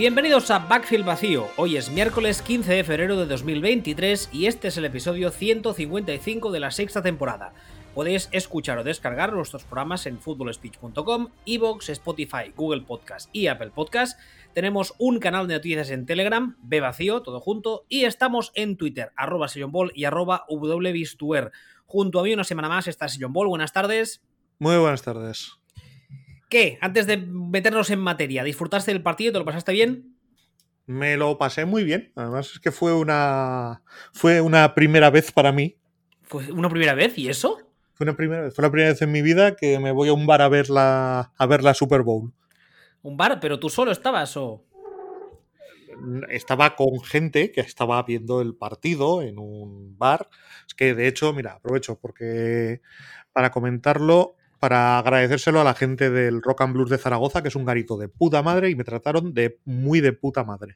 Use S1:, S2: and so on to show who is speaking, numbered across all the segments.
S1: Bienvenidos a Backfield Vacío. Hoy es miércoles 15 de febrero de 2023 y este es el episodio 155 de la sexta temporada. Podéis escuchar o descargar nuestros programas en footballspeech.com, Evox, Spotify, Google Podcast y Apple Podcast. Tenemos un canal de noticias en Telegram, B Vacío, todo junto, y estamos en Twitter, arroba Ball y arroba. Junto a mí una semana más está Sillon Ball. Buenas tardes.
S2: Muy buenas tardes.
S1: ¿Qué? Antes de meternos en materia, ¿disfrutaste del partido? ¿Te lo pasaste bien?
S2: Me lo pasé muy bien. Además es que fue una fue una primera vez para mí.
S1: ¿Fue una primera vez? ¿Y eso?
S2: Fue una primera vez. Fue la primera vez en mi vida que me voy a un bar a ver la, a ver la Super Bowl.
S1: ¿Un bar? ¿Pero tú solo estabas o...?
S2: Estaba con gente que estaba viendo el partido en un bar. Es que, de hecho, mira, aprovecho porque para comentarlo, para agradecérselo a la gente del Rock and Blues de Zaragoza, que es un garito de puta madre y me trataron de muy de puta madre.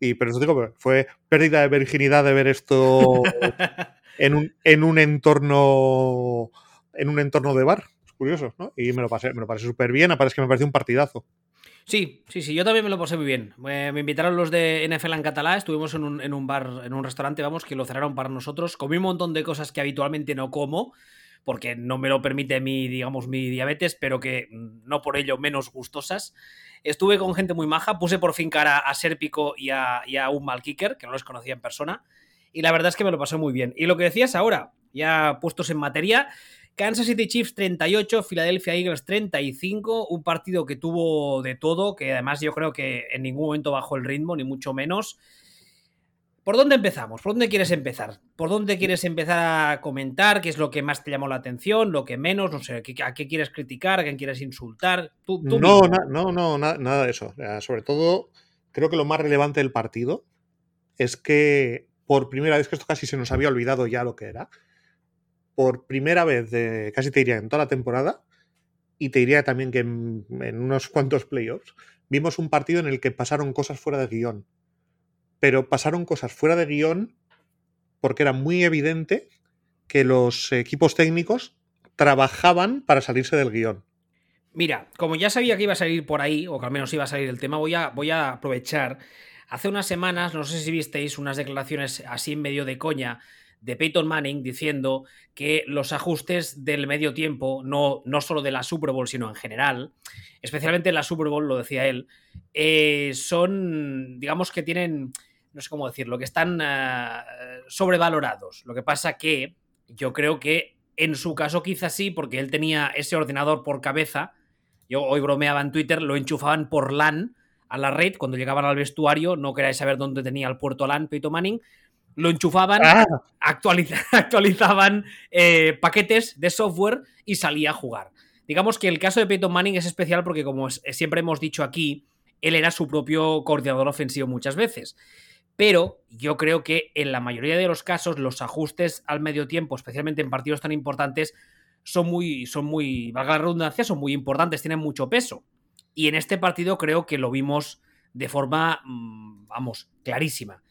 S2: Y, pero eso digo, fue pérdida de virginidad de ver esto en un, en un entorno en un entorno de bar. Es curioso, ¿no? Y me lo pasé, me lo pasé súper bien, aparece que me pareció un partidazo.
S1: Sí, sí, sí, yo también me lo pasé muy bien. Me, invitaron los de NFL en Catalá, estuvimos en un, en un, bar, en un restaurante, vamos, que lo cerraron para nosotros. Comí un montón de cosas que habitualmente no como, porque no me lo permite mi, digamos, mi diabetes, pero que mm, no por ello menos gustosas. Estuve con gente muy maja, puse por fin cara a Serpico y a, un mal kicker, que no los conocía en persona, y la verdad es que me lo pasé muy bien. Y lo que decías ahora, ya puestos en materia, Kansas City Chiefs 38, Philadelphia Eagles 35, un partido que tuvo de todo, que además yo creo que en ningún momento bajó el ritmo, ni mucho menos. ¿Por dónde empezamos? ¿Por dónde quieres empezar? ¿Por dónde quieres empezar a comentar? ¿Qué es lo que más te llamó la atención? ¿Lo que menos? No sé, ¿a qué quieres criticar? ¿A quién quieres insultar?
S2: no, no, no, nada de eso. Sobre todo, creo que lo más relevante del partido es que por primera vez, que esto casi se nos había olvidado ya lo que era, por primera vez, de, casi te diría en toda la temporada, y te diría también que en, en unos cuantos playoffs, vimos un partido en el que pasaron cosas fuera de guion pero pasaron cosas fuera de guion porque era muy evidente que los equipos técnicos trabajaban para salirse del guion.
S1: Mira, como ya sabía que iba a salir por ahí, o que al menos iba a salir el tema, voy a, voy a aprovechar. Hace unas semanas, no sé si visteis unas declaraciones así en medio de coña de Peyton Manning diciendo que los ajustes del medio tiempo, no, no solo de la Super Bowl, sino en general, especialmente en la Super Bowl, lo decía él, eh, son, digamos que tienen, no sé cómo decirlo, que están eh, sobrevalorados. Lo que pasa que yo creo que en su caso quizás sí, porque él tenía ese ordenador por cabeza, yo hoy bromeaba en Twitter, lo enchufaban por LAN a la red, cuando llegaban al vestuario, no queráis saber dónde tenía el puerto LAN Peyton Manning, lo enchufaban, ah. actualizaban eh, paquetes de software y salía a jugar. Digamos que el caso de Peyton Manning es especial porque, como siempre hemos dicho aquí, él era su propio coordinador ofensivo muchas veces. Pero yo creo que en la mayoría de los casos los ajustes al medio tiempo, especialmente en partidos tan importantes, son muy, son muy, valga la redundancia, son muy importantes, tienen mucho peso. Y en este partido creo que lo vimos de forma, mm, vamos, clarísima.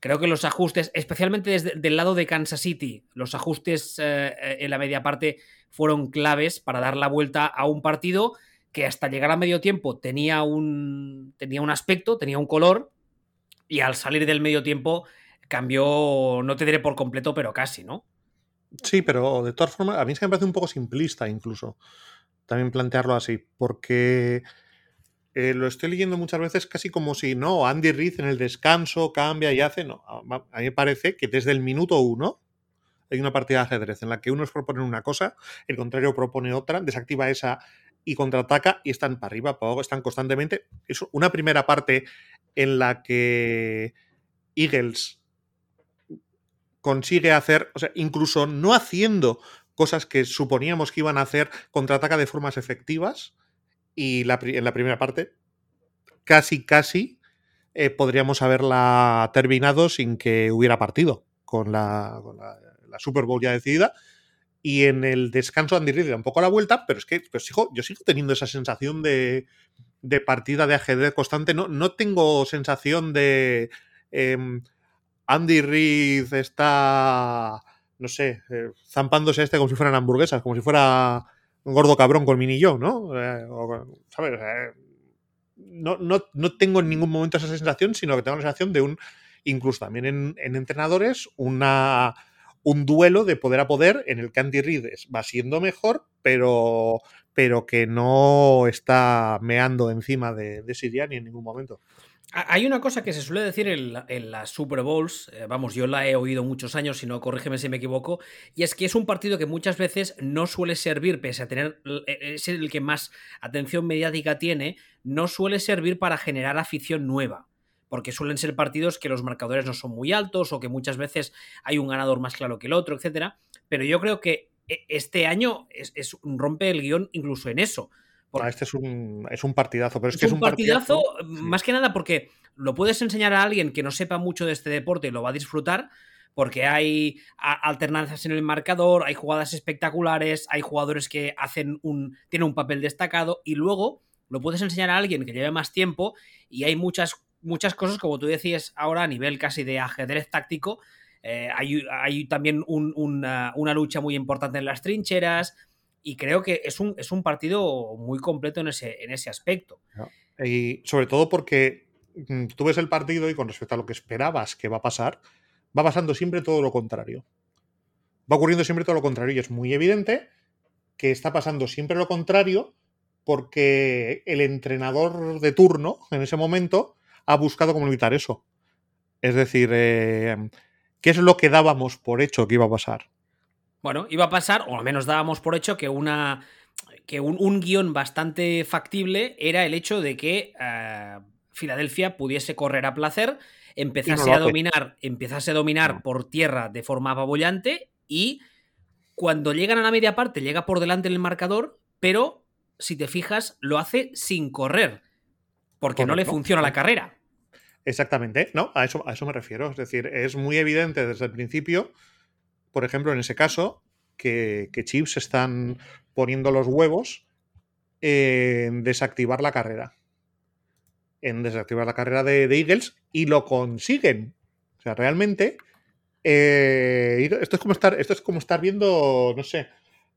S1: Creo que los ajustes, especialmente desde el lado de Kansas City, los ajustes eh, eh, en la media parte fueron claves para dar la vuelta a un partido que hasta llegar a medio tiempo tenía un, tenía un aspecto, tenía un color, y al salir del medio tiempo cambió, no te diré por completo, pero casi, ¿no?
S2: Sí, pero de todas formas, a mí se me parece un poco simplista incluso también plantearlo así, porque eh, lo estoy leyendo muchas veces casi como si, no, Andy Reid en el descanso cambia y hace. No, a mí me parece que desde el minuto uno hay una partida de ajedrez en la que unos proponen una cosa, el contrario propone otra, desactiva esa y contraataca y están para arriba, para abajo, están constantemente. Es una primera parte en la que Eagles consigue hacer, o sea, incluso no haciendo cosas que suponíamos que iban a hacer, contraataca de formas efectivas y en la primera parte casi, casi eh, podríamos haberla terminado sin que hubiera partido con la, Super Bowl ya decidida. Y en el descanso Andy Reid da un poco la vuelta, pero es que pues, hijo, yo sigo teniendo esa sensación de, de partida de ajedrez constante. No, no tengo sensación de em, Andy Reid está, no sé, eh, zampándose este como si fueran hamburguesas, como si fuera un gordo cabrón con mini yo, ¿no? Eh, ¿Sabes? Eh, no, no, no, tengo en ningún momento esa sensación, sino que tengo la sensación de un, incluso también en, en entrenadores, una, un duelo de poder a poder en el que Andy Reid va siendo mejor, pero, pero que no está meando encima de, de Siriani en ningún momento.
S1: Hay una cosa que se suele decir en, en las Super Bowls, eh, vamos, yo la he oído muchos años, si no, corrígeme si me equivoco, y es que es un partido que muchas veces no suele servir, pese a tener, e, es el que más atención mediática tiene, no suele servir para generar afición nueva porque suelen ser partidos que los marcadores no son muy altos o que muchas veces hay un ganador más claro que el otro, etcétera. Pero yo creo que este año es, es rompe el guion incluso en eso.
S2: Porque este es un, es un, partidazo, pero es,
S1: es
S2: que es
S1: un partidazo, partidazo más que nada porque lo puedes enseñar a alguien que no sepa mucho de este deporte y lo va a disfrutar, porque hay alternancias en el marcador, hay jugadas espectaculares, hay jugadores que hacen un, tienen un papel destacado y luego lo puedes enseñar a alguien que lleve más tiempo y hay muchas, muchas cosas, como tú decías ahora, a nivel casi de ajedrez táctico. Eh, hay, hay, también un, una, una lucha muy importante en las trincheras, y creo que es un, es un partido muy completo en ese, en ese aspecto.
S2: Y sobre todo porque mm, tú ves el partido y con respecto a lo que esperabas que va a pasar, va pasando siempre todo lo contrario. Va ocurriendo siempre todo lo contrario y es muy evidente que está pasando siempre lo contrario porque el entrenador de turno en ese momento ha buscado cómo evitar eso. Es decir, eh, ¿qué es lo que dábamos por hecho que iba a pasar?
S1: Bueno, iba a pasar, o al menos dábamos por hecho que una. que un, un guion bastante factible era el hecho de que uh, Filadelfia pudiese correr a placer, empezase no a dominar, empezase a dominar no. por tierra de forma apabullante y cuando llegan a la media parte llega por delante en el marcador, pero si te fijas, lo hace sin correr, porque Correcto. no le funciona la carrera.
S2: Exactamente, no, a eso, a eso me refiero. Es decir, es muy evidente desde el principio por ejemplo, en ese caso, que, Chips están poniendo los huevos en desactivar la carrera. En desactivar la carrera de, de Eagles y lo consiguen. O sea, realmente. Eh, esto, es como estar, esto es como estar viendo, no sé,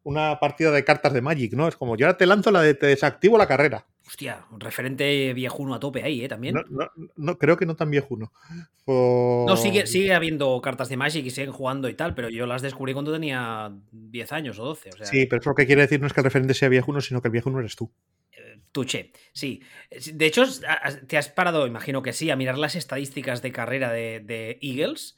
S2: una partida de cartas de Magic, ¿no? Es como yo ahora te lanzo la de te desactivo la carrera.
S1: Hostia, un referente viejuno a tope ahí, ¿eh? También.
S2: No, no, no creo que no tan viejuno.
S1: No, sigue, sigue habiendo cartas de Magic y siguen jugando y tal, pero yo las descubrí cuando tenía 10 años o 12. O sea...
S2: Sí, pero eso lo que quiere decir no es que el referente sea viejuno, sino que el viejuno eres tú.
S1: Eh, Tuche, sí. De hecho, te has parado, imagino que sí, a mirar las estadísticas de carrera de, de Eagles.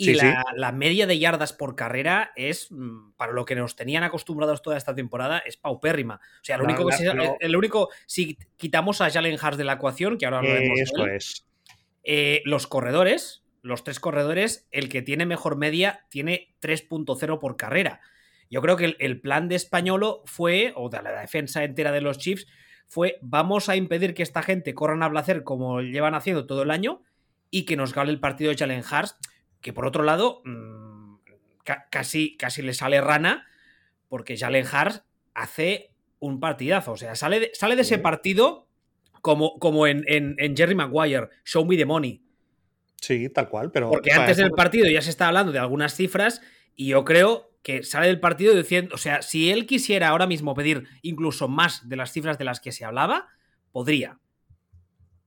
S1: Y sí, la, sí. la, media de yardas por carrera es, mm, para lo que nos tenían acostumbrados toda esta temporada, es paupérrima. O sea, lo único que se, el, el, único, si quitamos a Jalen Hurts de la ecuación, que ahora lo vemos.
S2: Eso él, es.
S1: Eh, los corredores, los tres corredores, el que tiene mejor media tiene 3.0 por carrera. Yo creo que el, el, plan de Españolo fue, o de la defensa entera de los Chiefs, fue vamos a impedir que esta gente corran a placer como llevan haciendo todo el año y que nos gane el partido de Jalen Hurts que por otro lado mmm, ca casi, casi le sale rana porque Jalen Hart hace un partidazo. O sea, sale de, sale de ese partido como, como en, en, en, Jerry Maguire, Show Me the Money.
S2: Sí, tal cual, pero...
S1: Porque antes del partido ya se está hablando de algunas cifras y yo creo que sale del partido diciendo, o sea, si él quisiera ahora mismo pedir incluso más de las cifras de las que se hablaba, podría.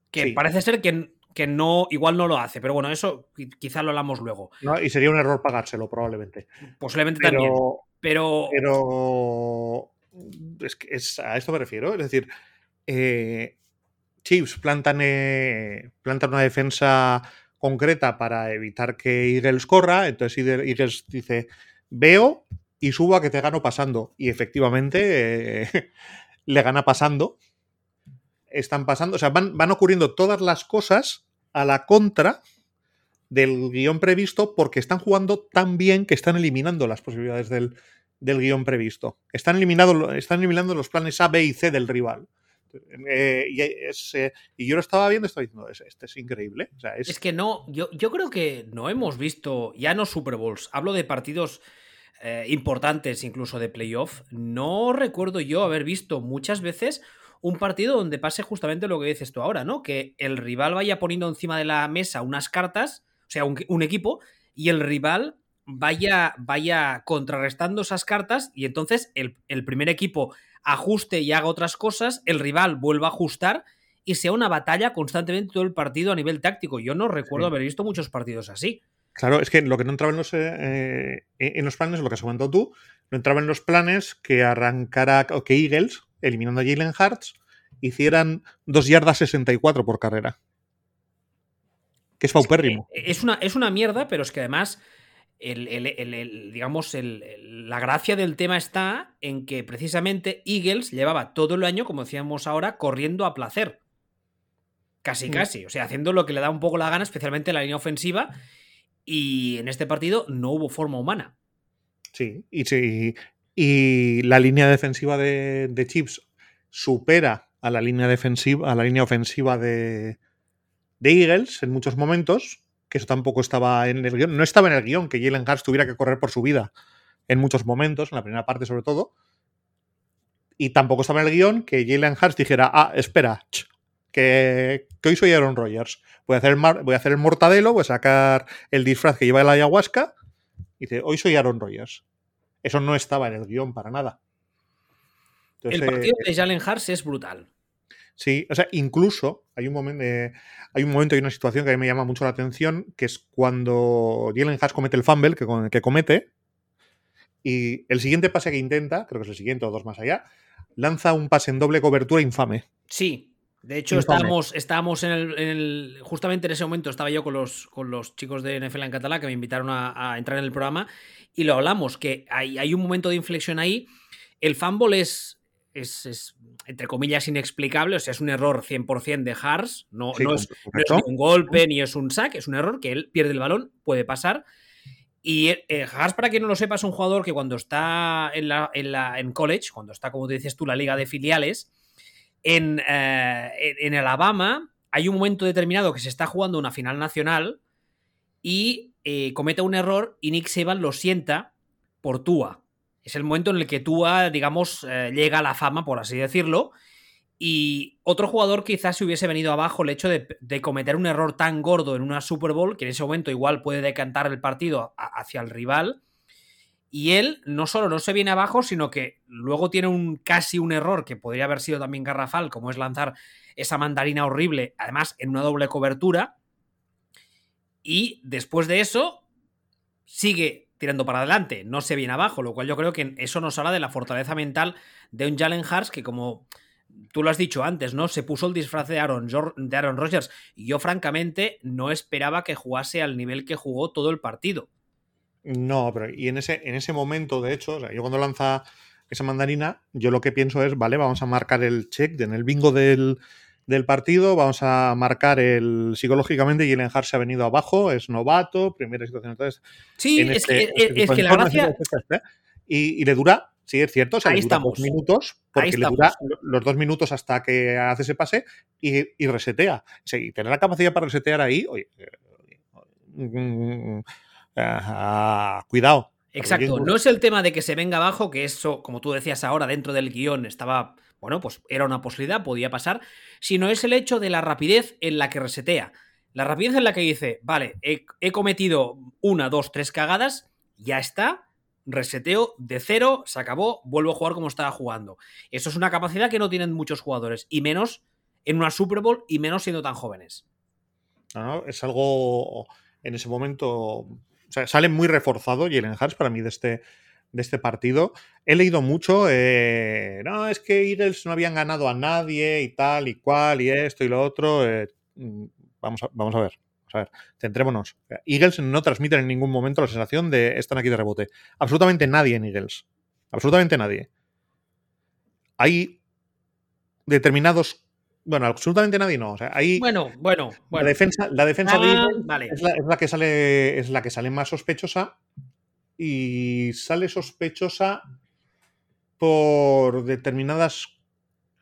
S1: Que sí. parece ser que que no, igual no lo hace, pero bueno, eso quizá lo hablamos luego.
S2: No, y sería un error pagárselo, probablemente.
S1: Posiblemente pero, también. Pero.
S2: Pero. Es que es, a esto me refiero. Es decir, eh, Chiefs plantan, eh, plantan una defensa concreta para evitar que Eagles corra. Entonces Eagles dice: Veo y subo a que te gano pasando. Y efectivamente eh, le gana pasando están pasando, o sea, van, van ocurriendo todas las cosas a la contra del guion previsto porque están jugando tan bien que están eliminando las posibilidades del, del guion previsto. Están, eliminado, están eliminando los planes A, B y C del rival. Eh, y, es, eh, y, yo lo estaba viendo, estoy diciendo, este es, increíble. Es...
S1: que no, yo, yo creo que no hemos visto, ya no Super Bowls, hablo de partidos eh, importantes incluso de playoff, no recuerdo yo haber visto muchas veces un partido donde pase justamente lo que dices tú ahora, ¿no? Que el rival vaya poniendo encima de la mesa unas cartas, o sea, un, un equipo, y el rival vaya, vaya contrarrestando esas cartas y entonces el, el, primer equipo ajuste y haga otras cosas, el rival vuelva a ajustar y sea una batalla constantemente todo el partido a nivel táctico. Yo no recuerdo haber visto muchos partidos así.
S2: Claro, es que lo que no entraba en los, eh, en los planes, lo que has comentado tú, no entraba en los planes que arrancara, o que Eagles, eliminando a Jalen Hartz, hicieran 2 yardas 64 por carrera. Que es paupérrimo.
S1: Es una, es una mierda, pero es que además el, digamos, la gracia del tema está en que precisamente Eagles llevaba todo el año, como decíamos ahora, corriendo a placer. Casi, mm. casi. O sea, haciendo lo que le da un poco la gana, especialmente en la línea ofensiva. Y en este partido no hubo forma humana.
S2: Sí, y, sí, y la línea defensiva de, Chips supera a la línea defensiva, a la línea ofensiva de, de Eagles en muchos momentos que eso tampoco estaba en el guion. No estaba en el guion que Jalen Hurts tuviera que correr por su vida en muchos momentos, en la primera parte sobre todo. Y tampoco estaba en el guion que Jalen Hurts dijera, ah, espera, que, hoy soy Aaron Rodgers. Voy a, hacer el, voy a hacer el mortadelo, voy a sacar el disfraz que lleva el ayahuasca. Y dice, hoy soy Aaron Rodgers. Eso no estaba en el guion para nada.
S1: el partido de Jalen Hurts es brutal.
S2: Sí, o sea, incluso hay un momento, hay un momento y una situación que a mí me llama mucho la atención, que es cuando Jalen Haas comete el fumble que, que comete, y el siguiente pase que intenta, creo que es el siguiente o dos más allá, lanza un pase en doble cobertura infame.
S1: Sí, de hecho estábamos, estábamos en, el, Justamente en ese momento estaba yo con los, con los chicos de NFL en Catalá que me invitaron a, entrar en el programa y lo hablamos, que hay, hay un momento de inflexión ahí. El fumble es, es, entre comillas, inexplicable, o sea, es un error 100% de Hars, no, no, es, un golpe ni es un sack, es un error que él pierde el balón, puede pasar. Y eh, Hars, para quien no lo sepa, es un jugador que cuando está en, la, en, la, en college, cuando está, como te dices tú, la liga de filiales, en, eh, en Alabama hay un momento determinado que se está jugando una final nacional y eh, comete un error y Nick Saban lo sienta por Tua. Es el momento en el que Tua, digamos, eh, llega a la fama, por así decirlo. Y otro jugador quizás se hubiese venido abajo el hecho de, cometer un error tan gordo en una Super Bowl que en ese momento igual puede decantar el partido hacia el rival. Y él no solo no se viene abajo, sino que luego tiene un casi un error que podría haber sido también garrafal, como es lanzar esa mandarina horrible, además en una doble cobertura. Y después de eso, sigue tirando para adelante, no se viene abajo, lo cual yo creo que eso nos habla de la fortaleza mental de un Jalen Hurts que como tú lo has dicho antes, ¿no? Se puso el disfraz de Aaron, de Aaron Rodgers y yo francamente no esperaba que jugase al nivel que jugó todo el partido.
S2: No, pero y en ese, en ese momento, de hecho, yo cuando lanza esa mandarina, yo lo que pienso es, vale, vamos a marcar el check en el bingo del, del partido. Vamos a marcar el psicológicamente. Jalen Hart se ha venido abajo, es novato, primera situación. Entonces,
S1: sí, es, este, que, este es que la gracia.
S2: Y, le dura, sí, es cierto, o sea, Ahí estamos. dos minutos, porque le dura los dos minutos hasta que hace ese pase y, resetea. y tener la capacidad para resetear ahí, oye, mm, ah, cuidado.
S1: Exacto, no es el tema de que se venga abajo, que eso, como tú decías ahora, dentro del guion estaba bueno, pues era una posibilidad, podía pasar, sino es el hecho de la rapidez en la que resetea. La rapidez en la que dice, vale, he, cometido una, dos, tres cagadas, ya está, reseteo de cero, se acabó, vuelvo a jugar como estaba jugando. Eso es una capacidad que no tienen muchos jugadores, y menos en una Super Bowl, y menos siendo tan jóvenes.
S2: Es algo en ese momento. O sea, sale muy reforzado Jalen Hurts para mí de este, de este partido. He leído mucho, eh, no, es que Eagles no habían ganado a nadie y tal y cual y esto y lo otro. Eh, mm, vamos, a, vamos a ver. a ver, centrémonos. Eagles no transmiten en ningún momento la sensación de están aquí de rebote. Absolutamente nadie en Eagles. Absolutamente nadie. Hay determinados. Bueno, absolutamente nadie no. O sea, hay,
S1: bueno, bueno,
S2: La defensa, la defensa de ah, Eagles es, la, es, la, que sale, es la que sale más sospechosa y sale sospechosa por determinadas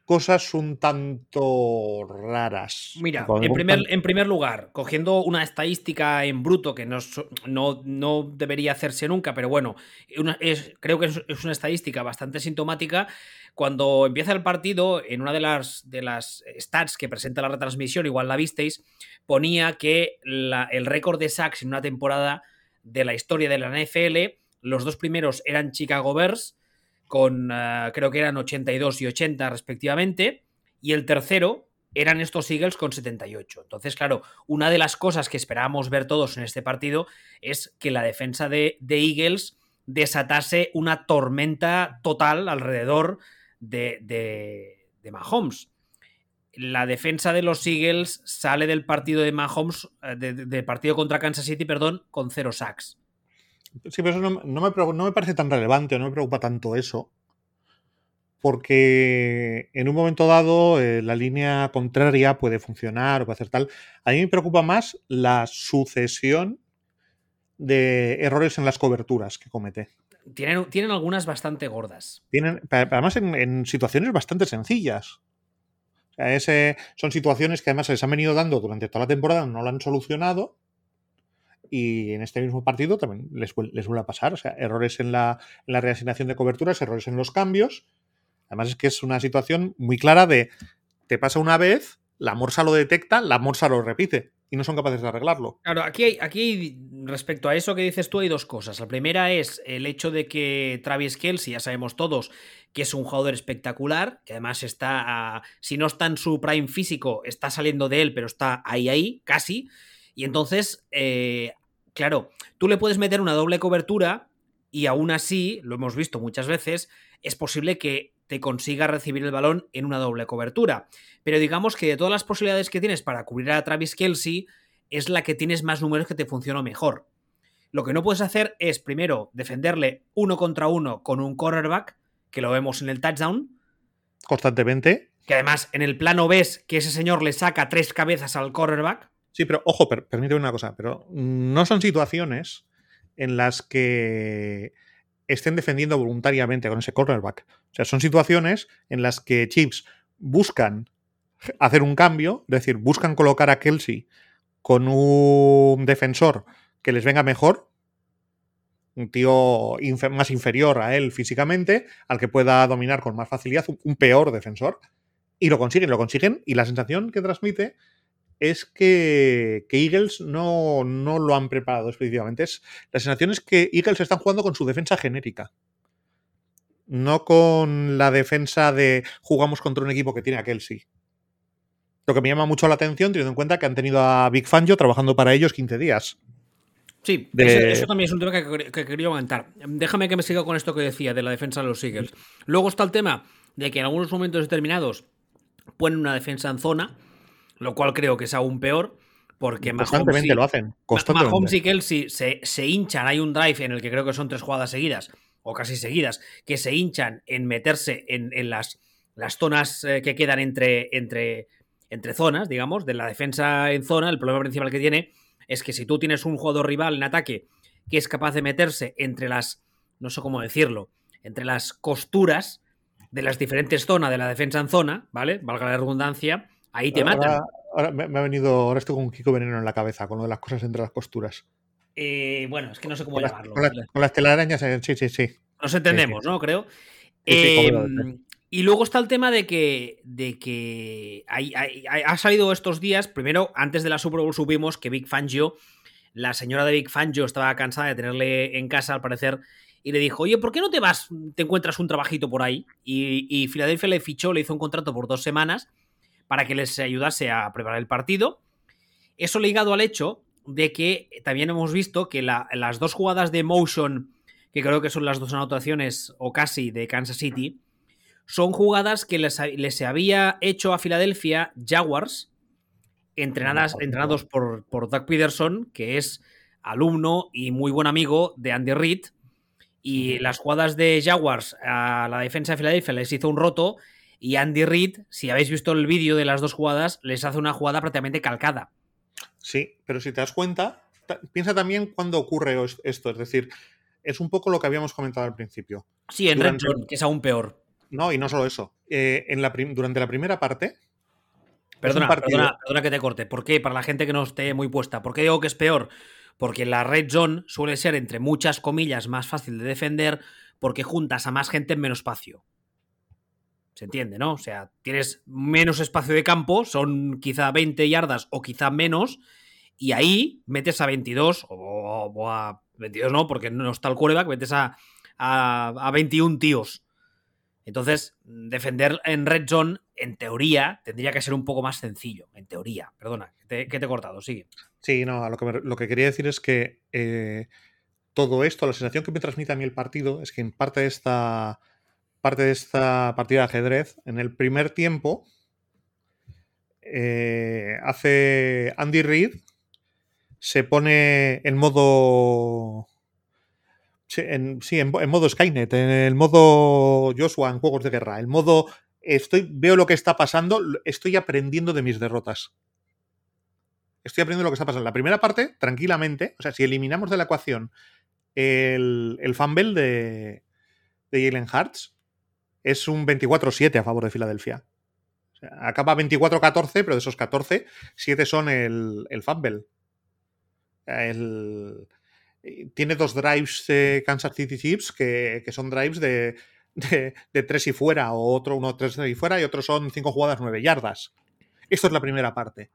S2: cosas un tanto raras.
S1: Mira, en primer, en primer, lugar, cogiendo una estadística en bruto que no, no, debería hacerse nunca, pero bueno, es, creo que es, una estadística bastante sintomática. Cuando empieza el partido, en una de las, de las stats que presenta la retransmisión, igual la visteis, ponía que el récord de sacks en una temporada de la historia de la NFL. Los dos primeros eran Chicago Bears, con eh, creo que eran 82 y 80 respectivamente. Y el tercero eran estos Eagles con 78. Entonces, claro, una de las cosas que esperábamos ver todos en este partido es que la defensa de, Eagles desatase una tormenta total alrededor de, de, de Mahomes la defensa de los Eagles sale del partido de Mahomes, eh, del de partido contra Kansas City, perdón, con cero sacks.
S2: Sí, pero eso no, no, me, no, me, parece tan relevante, no me preocupa tanto eso. Porque en un momento dado eh, la línea contraria puede funcionar o puede hacer tal. A mí me preocupa más la sucesión de errores en las coberturas que comete.
S1: Tienen, tienen algunas bastante gordas.
S2: Tienen, además, en, en situaciones bastante sencillas. Ese, son situaciones que además se les han venido dando durante toda la temporada, no lo han solucionado. Y en este mismo partido también les, les vuelve a pasar. O sea, errores en la, reasignación de coberturas, errores en los cambios. Además, es que es una situación muy clara de te pasa una vez, la morsa lo detecta, la morsa lo repite y no son capaces de arreglarlo.
S1: Claro, aquí aquí respecto a eso que dices tú hay dos cosas. La primera es el hecho de que Travis Kelsey, ya sabemos todos, que es un jugador espectacular, que además está, si no está en su prime físico, está saliendo de él, pero está ahí, ahí, casi. Y entonces, eh, claro, tú le puedes meter una doble cobertura y aún así, lo hemos visto muchas veces, es posible que te consiga recibir el balón en una doble cobertura. Pero digamos que de todas las posibilidades que tienes para cubrir a Travis Kelsey, es la que tienes más números que te funciona mejor. Lo que no puedes hacer es, primero, defenderle uno contra uno con un cornerback, que lo vemos en el touchdown.
S2: Constantemente.
S1: Que además en el plano ves que ese señor le saca tres cabezas al cornerback.
S2: Sí, pero ojo, per permíteme una cosa, pero no son situaciones en las que estén defendiendo voluntariamente con ese cornerback. O sea, son situaciones en las que Chips buscan hacer un cambio, es decir, buscan colocar a Kelsey con un defensor que les venga mejor, un tío más inferior a él físicamente, al que pueda dominar con más facilidad, un, peor defensor, y lo consiguen, lo consiguen, y la sensación que transmite es que, que Eagles no, no, lo han preparado específicamente. Es, la sensación es que Eagles están jugando con su defensa genérica. No con la defensa de jugamos contra un equipo que tiene a Kelsey. Lo que me llama mucho la atención, teniendo en cuenta que han tenido a Big Fangio trabajando para ellos 15 días.
S1: Sí, de... eso, eso, también es un tema que, que, quería comentar. Déjame que me siga con esto que decía de la defensa de los Eagles. Luego está el tema de que en algunos momentos determinados ponen una defensa en zona, lo cual creo que es aún peor. Porque
S2: constantemente Mahomes y,
S1: lo
S2: hacen.
S1: Constantemente. Mahomes y Kelsey se, se, hinchan. Hay un drive en el que creo que son tres jugadas seguidas, o casi seguidas, que se hinchan en meterse en, en las, las zonas eh, que quedan entre, entre, entre zonas, digamos, de la defensa en zona. El problema principal que tiene es que si tú tienes un jugador rival en ataque que es capaz de meterse entre las, no sé cómo decirlo, entre las costuras de las diferentes zonas de la defensa en zona, ¿vale? Valga la redundancia, ahí te
S2: ahora,
S1: matan.
S2: Ahora me, me, ha venido, ahora estoy con un Kiko Veneno en la cabeza, con lo de las cosas entre las costuras.
S1: Eh, bueno, es que no sé cómo
S2: con
S1: llamarlo.
S2: Las, con, la, con las telarañas, sí, sí, sí.
S1: Nos entendemos, sí, sí. ¿no? Creo. Sí, eh, y luego está el tema de que, de que hay, hay, ha salido estos días, primero, antes de la Super Bowl supimos que Big Fangio, la señora de Big Fangio estaba cansada de tenerle en casa, al parecer, y le dijo, oye, ¿por qué no te vas, te encuentras un trabajito por ahí? Y, Filadelfia le fichó, le hizo un contrato por dos semanas para que les ayudase a preparar el partido. Eso ligado al hecho de que también hemos visto que la, las dos jugadas de motion, que creo que son las dos anotaciones o casi de Kansas City, son jugadas que les, les había hecho a Filadelfia Jaguars, entrenadas, entrenados por, por Doug Peterson, que es alumno y muy buen amigo de Andy Reid. Y las jugadas de Jaguars a la defensa de Filadelfia les hizo un roto. Y Andy Reid, si habéis visto el vídeo de las dos jugadas, les hace una jugada prácticamente calcada.
S2: Sí, pero si te das cuenta, piensa también cuándo ocurre esto. Es decir, es un poco lo que habíamos comentado al principio.
S1: Sí, en Durante... Red Zone, que es aún peor.
S2: No, y no solo eso. Eh, en la durante la primera parte.
S1: Perdona, partido... perdona, perdona, que te corte. ¿Por qué? Para la gente que no esté muy puesta. ¿Por qué digo que es peor? Porque la red zone suele ser, entre muchas comillas, más fácil de defender porque juntas a más gente en menos espacio. Se entiende, ¿no? O sea, tienes menos espacio de campo, son quizá 20 yardas o quizá menos, y ahí metes a 22, o, o a 22 no, porque no está el quarterback, metes a, a, a 21 tíos Entonces, defender en red zone, en teoría, tendría que ser un poco más sencillo. En teoría, perdona, que te, he cortado, sigue.
S2: Sí, no, lo que, lo que quería decir es que eh, todo esto, la sensación que me transmite a mí el partido es que en parte de esta parte de esta partida de ajedrez, en el primer tiempo, eh, hace Andy Reid, se pone en modo. Sí, en, modo Skynet, en el modo Joshua en juegos de guerra, el modo estoy, veo lo que está pasando, estoy aprendiendo de mis derrotas. Estoy aprendiendo lo que está pasando. La primera parte, tranquilamente, o sea, si eliminamos de la ecuación el, el fumble de, de Jalen Hartz, es un 24-7 a favor de Filadelfia. acaba 24-14, pero de esos 14, 7 son el, el fumble. El, tiene dos drives de Kansas City Chiefs que, son drives de, de, 3 y fuera, o otro uno 3 y fuera, y otro son 5 jugadas 9 yardas. Esto es la primera parte.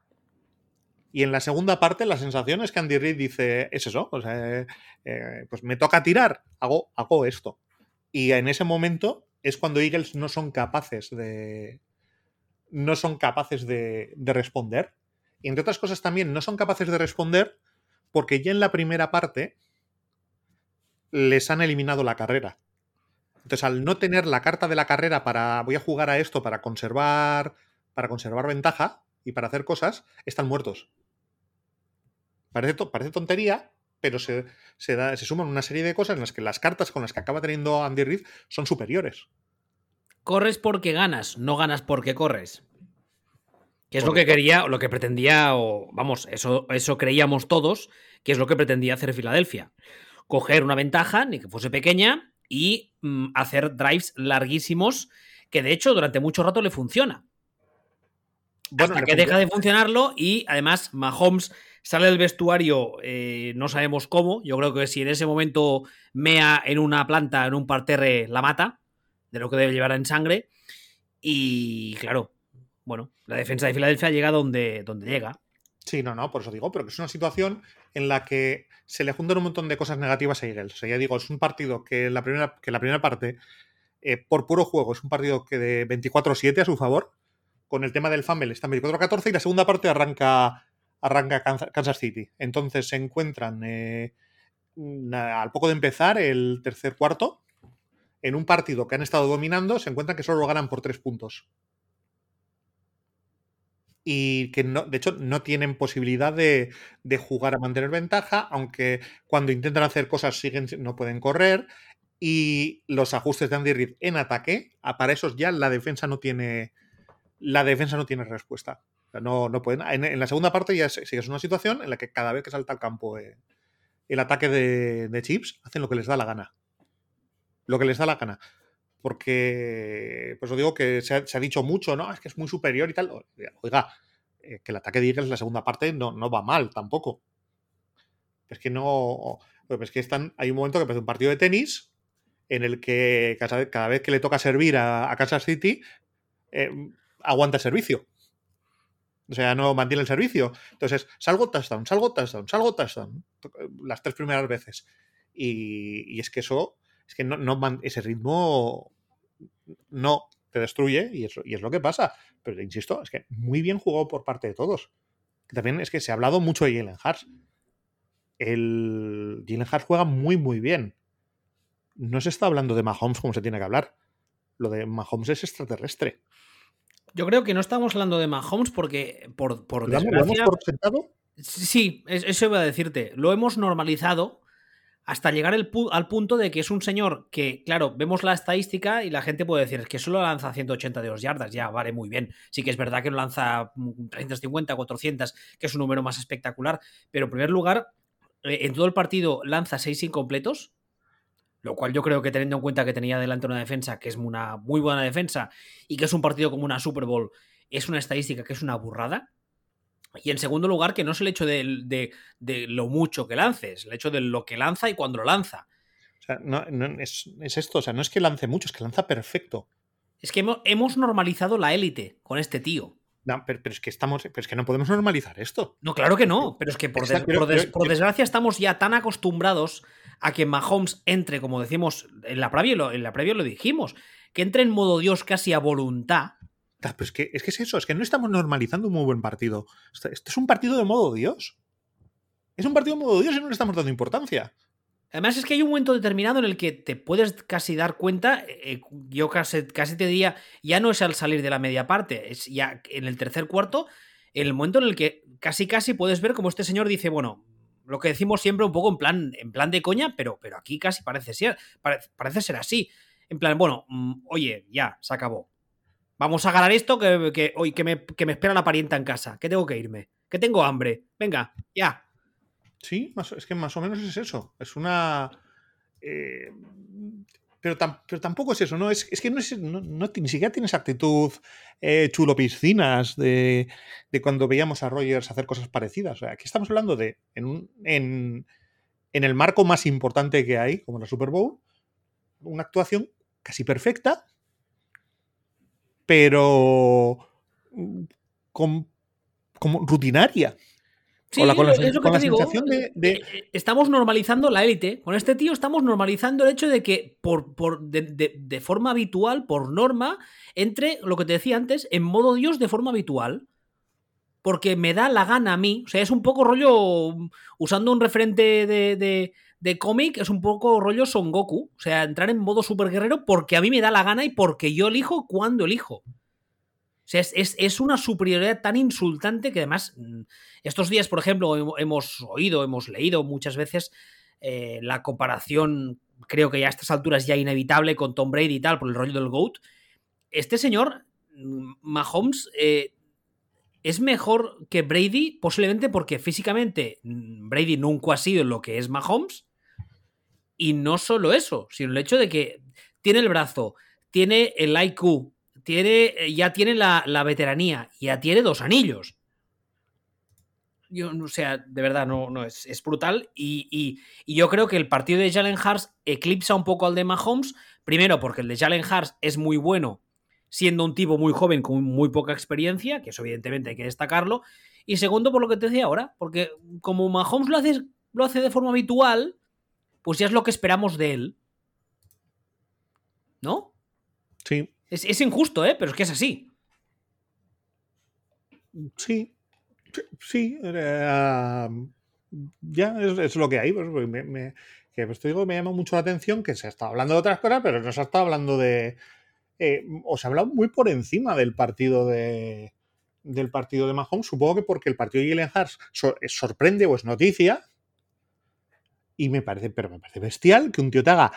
S2: Y en la segunda parte la sensación es que Andy Reid dice, es eso, o sea, eh, pues me toca tirar, hago, hago esto. Y en ese momento es cuando Eagles no son capaces de. No son capaces de, responder. Y entre otras cosas también no son capaces de responder porque ya en la primera parte les han eliminado la carrera. Entonces, al no tener la carta de la carrera para voy a jugar a esto para conservar para conservar ventaja y para hacer cosas, están muertos. Parece, parece tontería, pero se, se, suman una serie de cosas en las que las cartas con las que acaba teniendo Andy Reid son superiores.
S1: Corres porque ganas, no ganas porque corres. Que es lo que quería, lo que pretendía, o vamos, eso, eso creíamos todos, que es lo que pretendía hacer Filadelfia. Coger una ventaja, ni que fuese pequeña, y mm, hacer drives larguísimos, que de hecho durante mucho rato le funciona. Hasta que deja de funcionarlo y además Mahomes Sale del vestuario, eh, no sabemos cómo. Yo creo que si en ese momento mea en una planta, en un parterre, la mata, de lo que debe llevar en sangre. Y claro, bueno, la defensa de Filadelfia llega donde, donde llega.
S2: Sí, no, no, por eso digo, pero que es una situación en la que se le juntan un montón de cosas negativas a Eagles. O sea, ya digo, es un partido que la primera, que la primera parte, eh, por puro juego, es un partido que de 24-7 a su favor. Con el tema del fumble está en 24-14 y la segunda parte arranca arranca Kansas City. Entonces se encuentran eh, al poco de empezar el tercer cuarto, en un partido que han estado dominando, se encuentran que solo lo ganan por tres puntos. Y que no, de hecho no tienen posibilidad de, jugar a mantener ventaja, aunque cuando intentan hacer cosas siguen, no pueden correr. Y los ajustes de Andy Reid en ataque, para esos ya la defensa no tiene. La defensa no tiene respuesta no, no pueden. En, la segunda parte ya es una situación en la que cada vez que salta al campo eh, el ataque de, Chips, hacen lo que les da la gana. Lo que les da la gana. Porque, pues os digo que se ha, dicho mucho, ¿no? Es que es muy superior y tal. Oiga, eh, que el ataque de Eagles la segunda parte no, no va mal tampoco. Es que no. Es que están, hay un momento que empieza un partido de tenis en el que cada, vez que le toca servir a, Kansas City, eh, aguanta servicio. O sea, no mantiene el servicio. Entonces, salgo touchdown, salgo touchdown, salgo touchdown. Las tres primeras veces. Y, es que eso, es que no, ese ritmo no te destruye y es, y es lo que pasa. Pero insisto, es que muy bien jugado por parte de todos. También es que se ha hablado mucho de Jalen Hart. El Jalen Hart juega muy, muy bien. No se está hablando de Mahomes como se tiene que hablar. Lo de Mahomes es extraterrestre.
S1: Yo creo que no estamos hablando de Mahomes porque, por, por desgracia... por sentado? Sí, eso iba a decirte. Lo hemos normalizado hasta llegar al punto de que es un señor que, claro, vemos la estadística y la gente puede decir que solo lanza 180 de dos yardas, ya, vale, muy bien. Sí que es verdad que no lanza 350, 400, que es un número más espectacular, pero en primer lugar, eh, en todo el partido lanza 6 incompletos, lo cual yo creo que teniendo en cuenta que tenía delante una defensa que es una muy buena defensa y que es un partido como una Super Bowl, es una estadística que es una burrada. Y en segundo lugar, que no es el hecho de, lo mucho que lances, el hecho de lo que lanza y cuando lo lanza.
S2: O sea, no, es, esto, o sea, no es que lance mucho, es que lanza perfecto.
S1: Es que hemos, normalizado la élite con este tío.
S2: No, pero, es que estamos, pero es que no podemos normalizar esto.
S1: No, claro que no, pero es que por, por desgracia estamos ya tan acostumbrados a que Mahomes entre, como decimos en la previa, en la previa lo dijimos, que entre en modo Dios casi a voluntad.
S2: Pues que, es que es eso, es que no estamos normalizando un muy buen partido. Esto, es un partido de modo Dios. Es un partido de modo Dios y no le estamos dando importancia.
S1: Además es que hay un momento determinado en el que te puedes casi dar cuenta, eh, yo casi, te diría, ya no es al salir de la media parte, es ya en el tercer cuarto, el momento en el que casi casi puedes ver como este señor dice, bueno, lo que decimos siempre un poco en plan, en plan de coña, pero, pero aquí casi parece ser, parece, ser así. En plan, bueno, mm, oye, ya, se acabó. Vamos a ganar esto que, hoy, que, me, que me espera la parienta en casa, que tengo que irme, que tengo hambre. Venga, ya.
S2: Sí, es que más o menos es eso. Es una... Eh, pero, tampoco es eso, ¿no? Es, que no, es, no, ni siquiera tienes actitud eh, chulo piscinas de, cuando veíamos a Rogers hacer cosas parecidas. O sea, aquí estamos hablando de, en, en, el marco más importante que hay, como la Super Bowl, una actuación casi perfecta, pero mm, como rutinaria
S1: es lo que te digo. De, eh, eh, Estamos normalizando la élite. Con este tío estamos normalizando el hecho de que por, por de, forma habitual, por norma, entre lo que te decía antes, en modo Dios de forma habitual. Porque me da la gana a mí. O sea, es un poco rollo. Usando un referente de, de cómic, es un poco rollo Son Goku. O sea, entrar en modo super guerrero porque a mí me da la gana y porque yo elijo cuando elijo. O sea, es, una superioridad tan insultante que además mm, estos días, por ejemplo, hemos oído, hemos leído muchas veces eh, la comparación, creo que ya a estas alturas ya inevitable con Tom Brady y tal, por el rollo del GOAT. Este señor, mm, Mahomes, eh, es mejor que Brady, posiblemente porque físicamente mm, Brady nunca ha sido lo que es Mahomes. Y no solo eso, sino el hecho de que tiene el brazo, tiene el IQ, tiene, eh, ya tiene la, veteranía, ya tiene dos anillos. Yo, o sea, de verdad, no, no es, es brutal. Y, yo creo que el partido de Jalen Hurts eclipsa un poco al de Mahomes. Primero, porque el de Jalen Hurts es muy bueno, siendo un tipo muy joven con muy poca experiencia, que eso evidentemente hay que destacarlo. Y segundo, por lo que te decía ahora, porque como Mahomes lo hace, lo hace de forma habitual, pues ya es lo que esperamos de él. ¿No?
S2: Sí.
S1: Es, injusto, ¿eh? Pero es que es así.
S2: Sí. Sí. ya es, lo que hay. Pues, pues me, que pues, digo, me llama mucho la atención que se ha estado hablando de otras cosas, pero no se ha estado hablando de. Eh, o se ha hablado muy por encima del partido de del partido de Mahomes, supongo que porque el partido de Jalen Hurts sorprende o es noticia, y me parece, pero me parece bestial que un tío te haga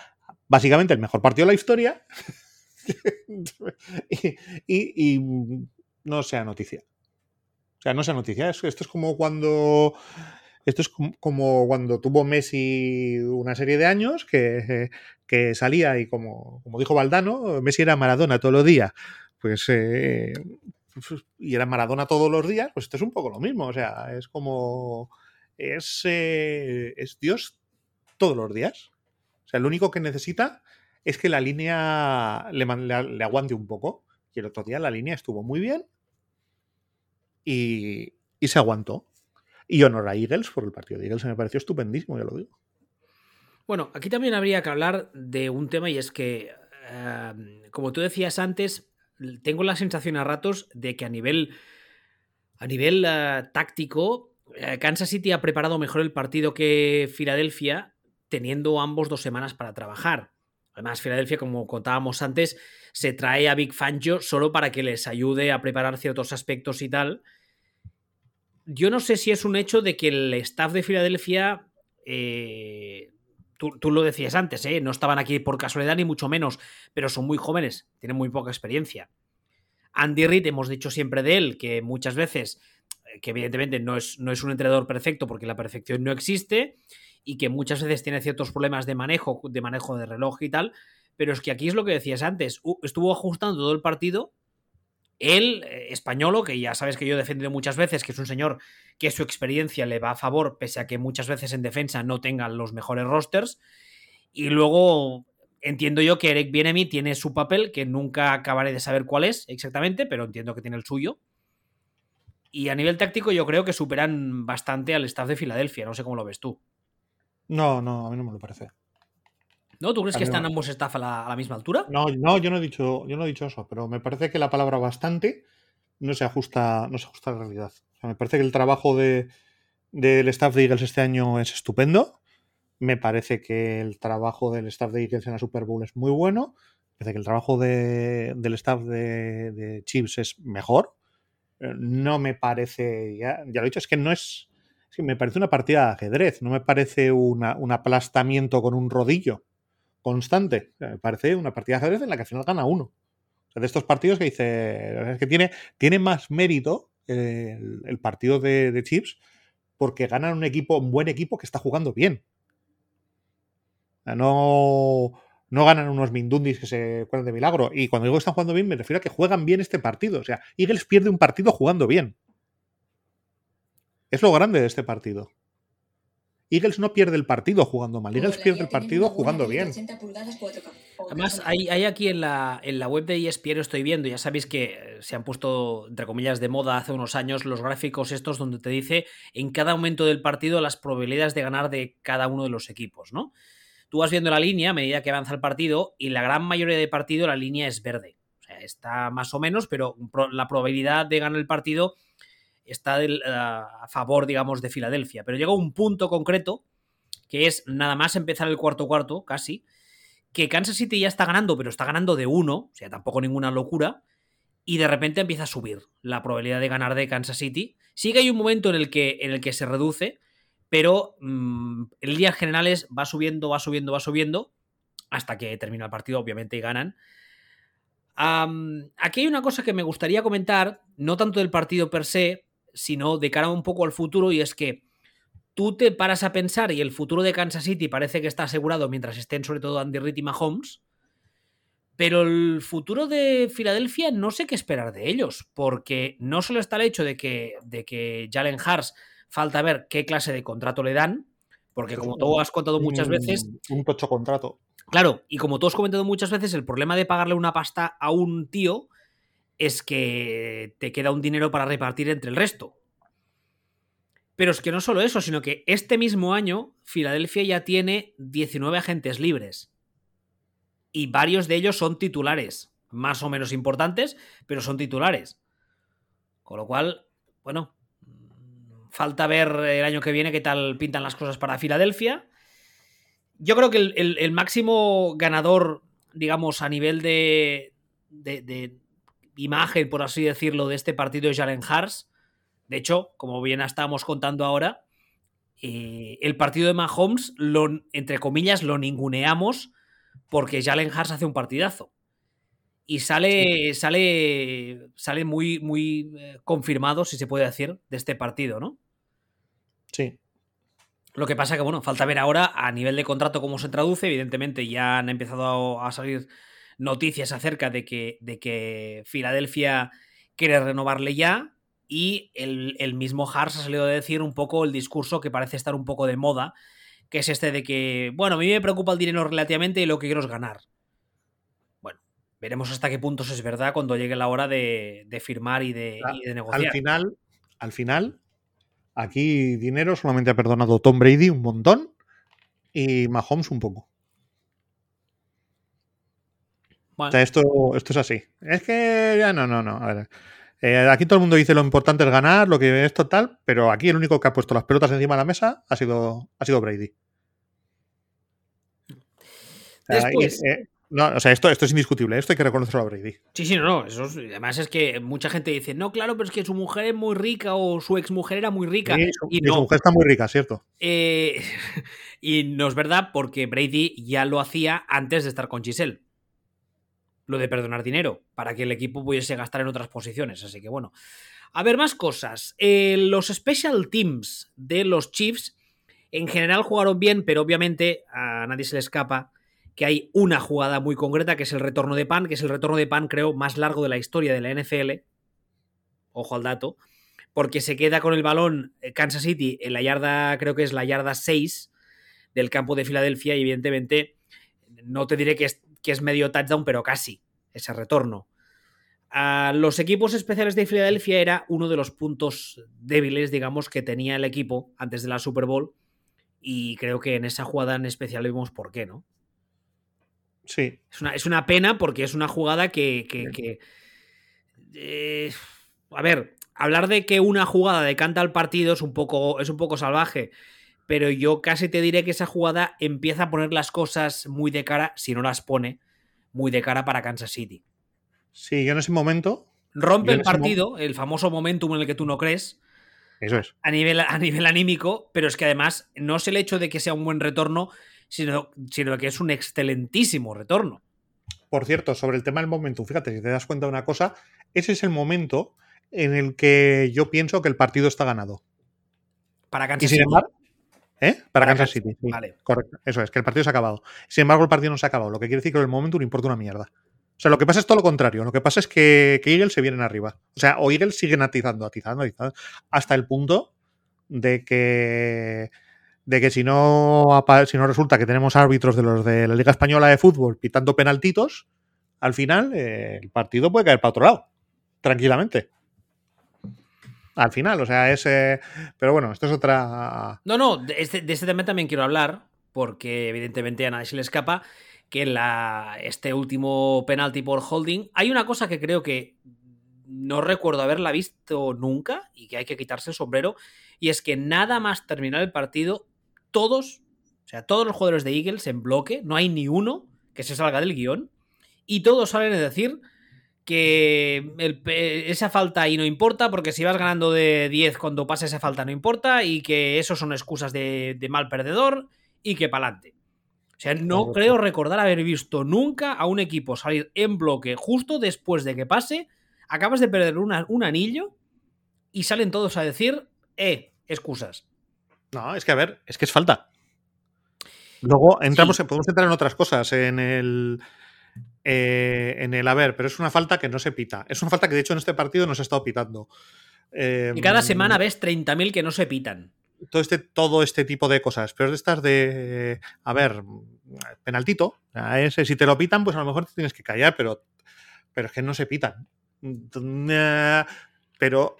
S2: básicamente el mejor partido de la historia y, no sea noticia. O sea, no sea noticia. Esto es como cuando. Esto es como cuando tuvo Messi una serie de años que, salía y como, como dijo Valdano, Messi era Maradona todos los días. Pues eh, y era Maradona todos los días, pues esto es un poco lo mismo. O sea, es como. Es, eh, es Dios todos los días. O sea, lo único que necesita es que la línea le, aguante un poco. Y el otro día la línea estuvo muy bien y, se aguantó. Y honor a Eagles por el partido de Eagles me pareció estupendísimo, ya lo digo.
S1: Bueno, aquí también habría que hablar de un tema y es que, em, como tú decías antes, tengo la sensación a ratos de que a nivel, a nivel eh, táctico, eh, Kansas City ha preparado mejor el partido que Filadelfia, teniendo ambos dos semanas para trabajar. Además, Filadelfia, como contábamos antes, se trae a Big Fangio solo para que les ayude a preparar ciertos aspectos y tal. Yo no sé si es un hecho de que el staff de Filadelfia, eh, tú, lo decías antes, ¿eh? no estaban aquí por casualidad ni mucho menos, pero son muy jóvenes, tienen muy poca experiencia. Andy Reid, hemos dicho siempre de él que muchas veces, eh, que evidentemente no es, no es un entrenador perfecto porque la perfección no existe, y que muchas veces tiene ciertos problemas de manejo, de manejo de reloj y tal, pero es que aquí es lo que decías antes, estuvo ajustando todo el partido, él, eh, españolo, que ya sabes que yo he defendido muchas veces, que es un señor que su experiencia le va a favor, pese a que muchas veces en defensa no tengan los mejores rosters, y luego entiendo yo que Eric Bienemi tiene su papel, que nunca acabaré de saber cuál es exactamente, pero entiendo que tiene el suyo. Y a nivel táctico yo creo que superan bastante al staff de Filadelfia, no sé cómo lo ves tú.
S2: No, no, a mí no me lo parece.
S1: ¿No? ¿Tú crees
S2: A
S1: que están
S2: no.
S1: ambos staff a la, a la misma altura?
S2: No, no, yo no he dicho, yo no he dicho eso, pero me parece que la palabra bastante no se ajusta, no se ajusta a la realidad. O sea, me parece que el trabajo de, del staff de Eagles este año es estupendo. Me parece que el trabajo del staff de Eagles en la Super Bowl es muy bueno. Me parece que el trabajo de- del staff de, de Chiefs es mejor. Eh, No me parece, ya, ya lo he dicho, es que no es, me parece una partida de ajedrez, no me parece un aplastamiento con un rodillo constante. Me parece una partida de ajedrez en la que al final gana uno. O sea, de estos partidos que dice, es que tiene, tiene más mérito eh, el, partido de, Chiefs porque ganan un equipo, un buen equipo que está jugando bien. No, no ganan unos mindundis que se cuelan de milagro. Y cuando digo que están jugando bien, me refiero a que juegan bien este partido. O sea, Eagles pierde un partido jugando bien. Es lo grande de este partido. Eagles no pierde el partido jugando mal. Eagles pierde el partido jugando bien.
S1: Además, hay, hay aquí en la, en la web de ESPN, estoy viendo, ya sabéis que eh, se han puesto, entre comillas, de moda hace unos años los gráficos estos donde te dice en cada momento del partido las probabilidades de ganar de cada uno de los equipos, ¿no? Tú vas viendo la línea a medida que avanza el partido y la gran mayoría de partido la línea es verde. O sea, está más o menos, pero la probabilidad de ganar el partido está del, eh, a favor, digamos, de Filadelfia. Pero llega un punto concreto, que es nada más empezar el cuarto cuarto, casi, que Kansas City ya está ganando, pero está ganando de uno, o sea, tampoco ninguna locura, y de repente empieza a subir la probabilidad de ganar de Kansas City. Sí que hay un momento en el que, en el que se reduce, pero mmm, en líneas generales va subiendo, va subiendo, va subiendo, hasta que termina el partido, obviamente, y ganan. Aquí hay una cosa que me gustaría comentar, no tanto del partido per se, sino de cara un poco al futuro, y es que tú te paras a pensar y el futuro de Kansas City parece que está asegurado mientras estén sobre todo Andy Reid y Mahomes, pero el futuro de Filadelfia no sé qué esperar de ellos, porque no solo está el hecho de que, de que Jalen Hars falta ver qué clase de contrato le dan, porque como tú has contado muchas veces...
S2: Un tocho contrato.
S1: Claro, y como tú has comentado muchas veces, el problema de pagarle una pasta a un tío es que te queda un dinero para repartir entre el resto. Pero es que no solo eso, sino que este mismo año Filadelfia ya tiene 19 agentes libres. Y varios de ellos son titulares, más o menos importantes, pero son titulares. Con lo cual, bueno, falta ver el año que viene qué tal pintan las cosas para Filadelfia. Yo creo que el, máximo ganador, digamos, a nivel de, de, imagen, por así decirlo, de este partido es Jalen Hars. De hecho, como bien estábamos contando ahora, eh, el partido de Mahomes, lo, entre comillas, lo ninguneamos porque Jalen Hars hace un partidazo. Y sale, sí. sale, sale muy, muy eh, confirmado, si se puede decir, de este partido, ¿no?
S2: Sí.
S1: Lo que pasa que, bueno, falta ver ahora a nivel de contrato cómo se traduce. Evidentemente, ya han empezado a salir noticias acerca de que, de que Filadelfia quiere renovarle ya. Y el, el, mismo Hars ha salido a decir un poco el discurso que parece estar un poco de moda, que es este de que, bueno, a mí me preocupa el dinero relativamente y lo que quiero es ganar. Bueno, veremos hasta qué puntos es verdad cuando llegue la hora de, de firmar y de,
S2: a,
S1: y de, negociar.
S2: Al final, al final, aquí dinero solamente ha perdonado Tom Brady un montón y Mahomes un poco. Bueno. O sea, esto, esto es así. Es que ya no, no, no. A ver. Eh, aquí todo el mundo dice lo importante es ganar, lo que es total, pero aquí el único que ha puesto las pelotas encima de la mesa ha sido, ha sido Brady.
S1: Después,
S2: eh, eh, no, o sea, esto, esto es indiscutible, esto hay que reconocerlo a Brady.
S1: Sí, sí, no, no. Eso es, además es que mucha gente dice, no, claro, pero es que su mujer es muy rica o su exmujer era muy rica.
S2: Sí,
S1: y,
S2: no. su mujer está muy rica, ¿cierto?
S1: Eh, y no es verdad porque Brady ya lo hacía antes de estar con Giselle lo de perdonar dinero para que el equipo pudiese gastar en otras posiciones. Así que bueno. A ver, más cosas. Eh, los special teams de los Chiefs en general jugaron bien, pero obviamente a nadie se le escapa que hay una jugada muy concreta que es el retorno de pan, que es el retorno de pan creo más largo de la historia de la NFL. Ojo al dato. Porque se queda con el balón eh, Kansas City en la yarda, creo que es la yarda 6 del campo de Filadelfia y evidentemente no te diré que es que es medio touchdown, pero casi ese retorno. A los equipos especiales de Filadelfia era uno de los puntos débiles, digamos, que tenía el equipo antes de la Super Bowl. Y creo que en esa jugada en especial vimos por qué, ¿no?
S2: Sí.
S1: Es una, es una pena porque es una jugada que. que, que eh, a ver, hablar de que una jugada decanta el partido es un poco, es un poco salvaje. Pero yo casi te diré que esa jugada empieza a poner las cosas muy de cara, si no las pone, muy de cara para Kansas City.
S2: Sí, yo en ese momento.
S1: Rompe el partido, el famoso momentum en el que tú no crees,
S2: Eso es.
S1: a nivel, a nivel anímico, pero es que además no es el hecho de que sea un buen retorno, sino, sino que es un excelentísimo retorno.
S2: Por cierto, sobre el tema del momentum, fíjate, si te das cuenta de una cosa, ese es el momento en el que yo pienso que el partido está ganado.
S1: Para
S2: Y
S1: Kansas
S2: sin
S1: City.
S2: embargo, ¿eh? Para,
S1: Para
S2: Kansas City. sí,
S1: vale.
S2: Correcto. Eso es, que el partido se ha acabado. Sin embargo, el partido no se ha acabado. Lo que quiere decir que el momentum importa una mierda. O sea, lo que pasa es todo lo contrario. Lo que pasa es que, que Eagles se vienen arriba. O sea, o Eagles siguen atizando, atizando, atizando, hasta el punto de que de que si no, si no resulta que tenemos árbitros de los de la Liga Española de Fútbol pitando penaltitos, al final eh, el partido puede caer para otro lado. Tranquilamente. Al final, o sea, es. eh, pero bueno, esto es otra.
S1: No, no, de este, de este tema también quiero hablar, porque evidentemente a nadie se le escapa que en la, este último penalti por holding hay una cosa que creo que no recuerdo haberla visto nunca y que hay que quitarse el sombrero, y es que nada más terminar el partido, todos, o sea, todos los jugadores de Eagles en bloque, no hay ni uno que se salga del guion, y todos salen a decir que el esa falta ahí no importa, porque si vas ganando de 10 cuando pasa esa falta no importa, y que eso son excusas de, de mal perdedor, y que pa'lante. O sea, no creo recordar haber visto nunca a un equipo salir en bloque justo después de que pase, acabas de perder una- un anillo, y salen todos a decir, eh, excusas.
S2: No, es que a ver, es que es falta. Luego entramos, en- podemos entrar en otras cosas, en el. Eh, en el a ver, pero es una falta que no se pita. Es una falta que de hecho en este partido no se ha estado pitando. Eh,
S1: Y cada semana ves 30.000 que no se pitan.
S2: todo este, todo este tipo de cosas. Pero es de estas de. A ver, penaltito. A ese, si te lo pitan, pues a lo mejor te tienes que callar, pero. Pero es que no se pitan. Pero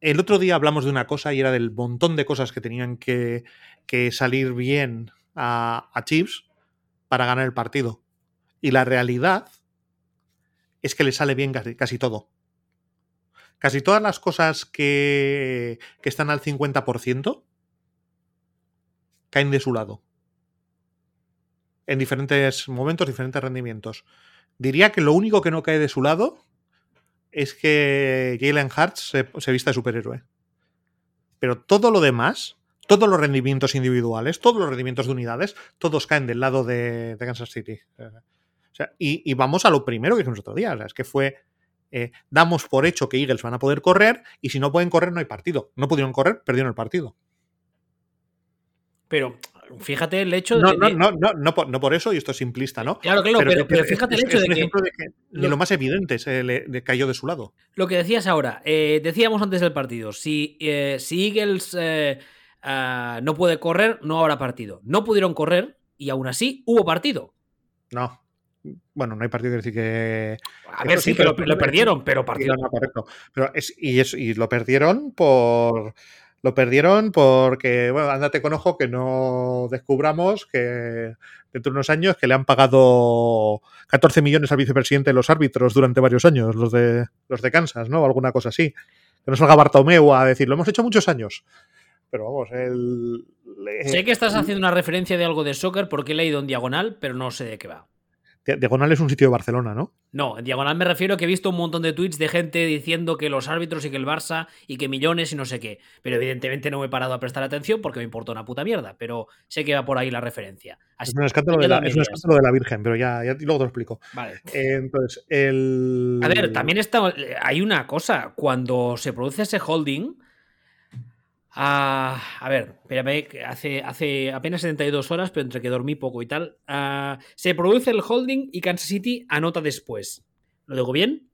S2: el otro día hablamos de una cosa y era del montón de cosas que tenían que, que salir bien a, a Chiefs para ganar el partido. Y la realidad es que le sale bien casi, casi todo. Casi todas las cosas que, que están al 50% caen de su lado. En diferentes momentos, diferentes rendimientos. Diría que lo único que no cae de su lado es que Jalen Hurts se, se vista de superhéroe. Pero todo lo demás, todos los rendimientos individuales, todos los rendimientos de unidades, todos caen del lado de, de Kansas City. O sea, y, y, vamos a lo primero que dijimos otro día. O sea, es que fue. Eh, damos por hecho que Eagles van a poder correr y si no pueden correr no hay partido. No pudieron correr, perdieron el partido.
S1: Pero fíjate el hecho
S2: no,
S1: de.
S2: No, no, no, no, por, no por eso, y esto es simplista, ¿no?
S1: Claro, claro, pero, pero, pero fíjate
S2: es,
S1: el hecho
S2: es
S1: de que.
S2: de que lo, lo más evidente se le, le, cayó de su lado.
S1: Lo que decías ahora, eh, decíamos antes del partido, si, eh, si Eagles uh, no puede correr, no habrá partido. No pudieron correr y aún así hubo partido.
S2: No. Bueno, no hay partido que decir que.
S1: A ver, sí, sí, que lo, lo, perdieron, pero partido.
S2: No, correcto. Pero es, y, es, y lo perdieron por. Lo perdieron porque, bueno, ándate con ojo que no descubramos que dentro de unos años que le han pagado 14 millones al vicepresidente de los árbitros durante varios años, los de, los de Kansas, ¿no? O alguna cosa así. Que no salga Bartomeu a decir, lo hemos hecho muchos años. Pero vamos, el.
S1: Sé que estás haciendo una referencia de algo de soccer porque he leído en diagonal, pero no sé de qué va.
S2: Diagonal es un sitio de Barcelona, ¿no?
S1: No, en Diagonal me refiero a que he visto un montón de tweets de gente diciendo que los árbitros y que el Barça y que millones y no sé qué. Pero evidentemente no me he parado a prestar atención porque me importa una puta mierda. Pero sé que va por ahí la referencia.
S2: Así es, un escándalo de la, es un escándalo de la Virgen, pero ya, ya luego te lo explico.
S1: Vale.
S2: Eh, entonces, el.
S1: A ver, también está. Hay una cosa. Cuando se produce ese holding. Uh, a ver, espérame, hace, hace apenas 72 horas, pero entre que dormí poco y tal. Uh, se produce el holding y Kansas City anota después. ¿Lo digo bien?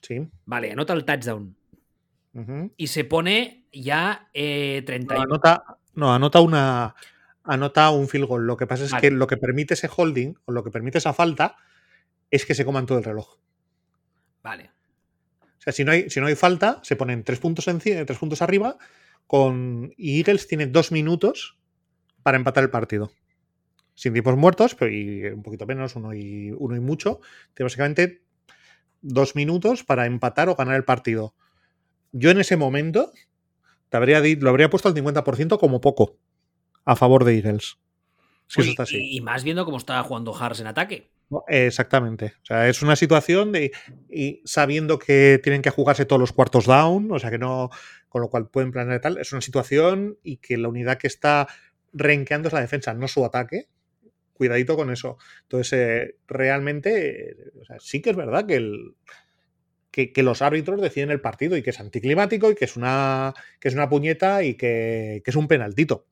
S2: Sí.
S1: Vale, anota el touchdown.
S2: Uh -huh.
S1: Y se pone ya eh, 30.
S2: No, anota, no, anota una. Anota un field goal. Lo que pasa es vale. que lo que permite ese holding, o lo que permite esa falta, es que se coman todo el reloj.
S1: Vale.
S2: O sea, si no hay, si no hay falta, se ponen tres puntos, en, tres puntos arriba con y Eagles tiene dos minutos para empatar el partido. sin tiempos muertos, pero y un poquito menos, uno y, uno y mucho. Tiene básicamente dos minutos para empatar o ganar el partido. Yo en ese momento te habría, lo habría puesto al 50% como poco a favor de Eagles.
S1: Si eso está así. Y, más viendo cómo estaba jugando Harris en ataque.
S2: Exactamente. O sea, es una situación de. Y sabiendo que tienen que jugarse todos los cuartos down, o sea que no. Con lo cual pueden planear tal. Es una situación y que la unidad que está renqueando es la defensa, no su ataque. Cuidadito con eso. Entonces, eh, realmente, sí que es verdad que, el, que, los árbitros deciden el partido y que es anticlimático y que es una, que es una puñeta y que, que es un penaltito.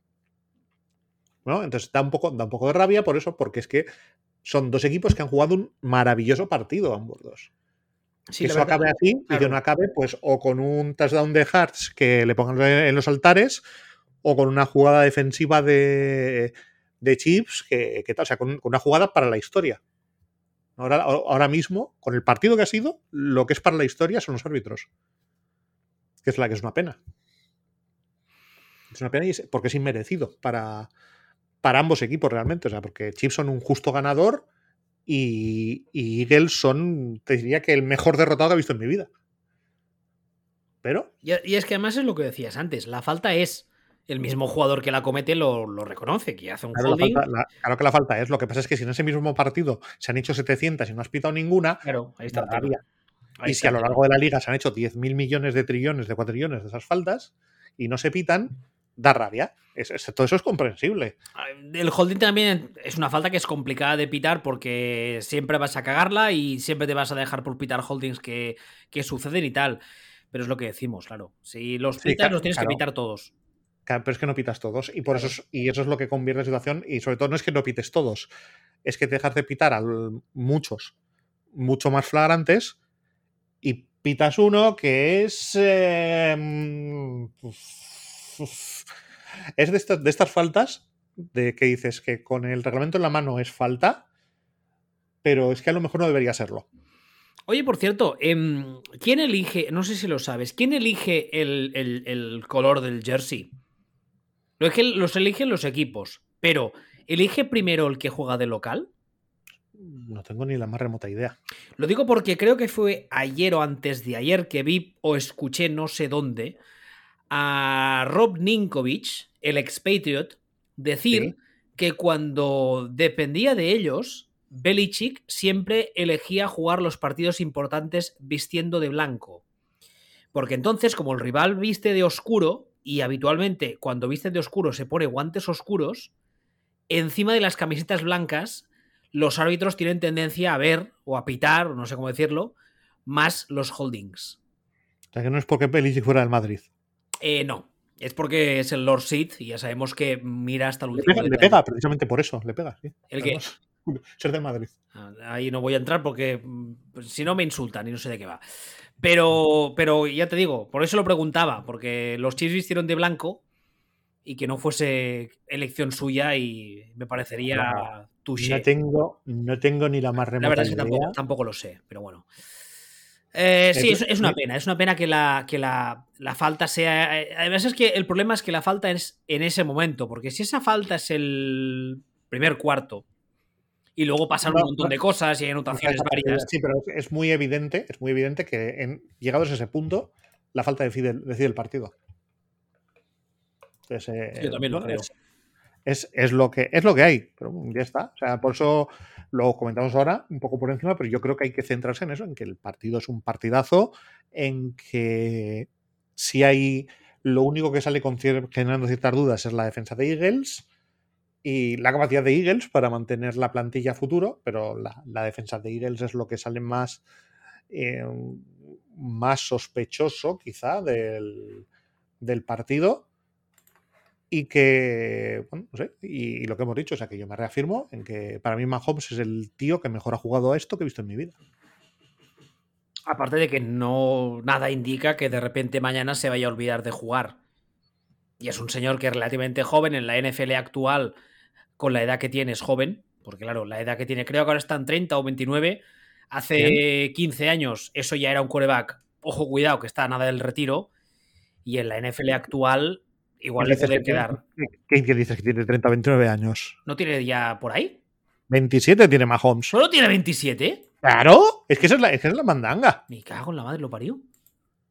S2: ¿no? Entonces da un, poco, da un poco de rabia por eso, porque es que son dos equipos que han jugado un maravilloso partido ambos dos. Que eso acabe así y que no acabe pues o con un touchdown de Hearts que le pongan en los altares o con una jugada defensiva de, de Chips que, tal, o sea, con, una jugada para la historia. Ahora, ahora mismo, con el partido que ha sido, lo que es para la historia son los árbitros. Que es la que es una pena. Es una pena porque es inmerecido para, para ambos equipos realmente. O sea, porque Chiefs son un justo ganador y, Eagles son, te diría que el mejor derrotado que he visto en mi vida. Pero.
S1: Y, es que además es lo que decías antes, la falta es. El mismo jugador que la comete lo, reconoce, que hace un
S2: claro, claro que la falta es. Lo que pasa es que si en ese mismo partido se han hecho 700 y no has pitado ninguna,
S1: claro, ahí está
S2: y si a lo largo de la liga se han hecho 10.000 millones de trillones, de cuatrillones de esas faltas y no se pitan, da rabia. todo eso es comprensible.
S1: El holding también es una falta que es complicada de pitar porque siempre vas a cagarla y siempre te vas a dejar por pitar holdings que, suceden y tal. Pero es lo que decimos, claro. Si los pitas, los tienes que pitar todos.
S2: pero es que no pitas todos. Y por eso y eso es lo que convierte la situación. Y sobre todo no es que no pites todos. Es que te dejas de pitar a muchos, mucho más flagrantes. Y pitas uno que es. Em, es de estas, de estas faltas de que dices que con el reglamento en la mano es falta, pero es que a lo mejor no debería serlo.
S1: Oye, por cierto, em, ¿quién elige, no sé si lo sabes, quién elige el, color del jersey? Lo que los eligen los equipos, pero ¿elige primero el que juega de local?
S2: No tengo ni la más remota idea.
S1: Lo digo porque creo que fue ayer o antes de ayer que vi o escuché no sé dónde a Rob Ninkovich, el expatriot, decir que cuando dependía de ellos, Belichick siempre elegía jugar los partidos importantes vistiendo de blanco. Porque entonces, como el rival viste de oscuro, y habitualmente cuando viste de oscuro se pone guantes oscuros, encima de las camisetas blancas, los árbitros tienen tendencia a ver, o a pitar, o no sé cómo decirlo, más los holdings.
S2: O sea que no es porque Belichick fuera del Madrid.
S1: Eh, no. Es porque es el Lord Seed y ya sabemos que mira hasta el
S2: último. Le pega, precisamente por eso, le pega, sí.
S1: ¿El qué?
S2: Ser del Madrid.
S1: Ah, ahí no voy a entrar porque pues, si no me insultan y no sé de qué va. Pero, pero ya te digo, por eso lo preguntaba, porque los Chiefs vistieron de blanco y que no fuese elección suya y me parecería
S2: No tengo, no tengo ni la más remota
S1: La verdad es que tampoco, tampoco, lo sé, pero bueno. Eh, sí, es, una pena. Es una pena que la, que la, falta sea. Eh, además, es que el problema es que la falta es en ese momento, porque si esa falta es el primer cuarto y luego pasan un montón de cosas y hay anotaciones varias.
S2: Sí, pero es muy evidente, es muy evidente que en, llegados a ese punto, la falta decide, decide el partido.
S1: Yo también lo creo
S2: es, lo que, es lo que hay, pero ya está. O sea, por eso lo comentamos ahora un poco por encima, pero yo creo que hay que centrarse en eso, en que el partido es un partidazo, en que si hay lo único que sale generando ciertas dudas es la defensa de Eagles y la capacidad de Eagles para mantener la plantilla futuro, pero la, defensa de Eagles es lo que sale más, eh, más sospechoso quizá del, del partido y que, bueno, no sé, y, lo que hemos dicho, o sea, que yo me reafirmo en que para mí Mahomes es el tío que mejor ha jugado a esto que he visto en mi vida.
S1: Aparte de que no nada indica que de repente mañana se vaya a olvidar de jugar. Y es un señor que es relativamente joven en la NFL actual, con la edad que tiene es joven, porque claro, la edad que tiene, creo que ahora están 30 o 29. Hace 15 años eso ya era un coreback, ojo cuidado, que está a nada del retiro. Y en la NFL actual igual
S2: ¿Qué
S1: le puede quedar.
S2: ¿Qué, qué dices que tiene 30, 29 años?
S1: ¿No tiene ya por ahí?
S2: 27 tiene Mahomes.
S1: ¿Solo tiene 27?
S2: Claro, es que esa es la, es que es la mandanga.
S1: Me cago en la madre, lo parió.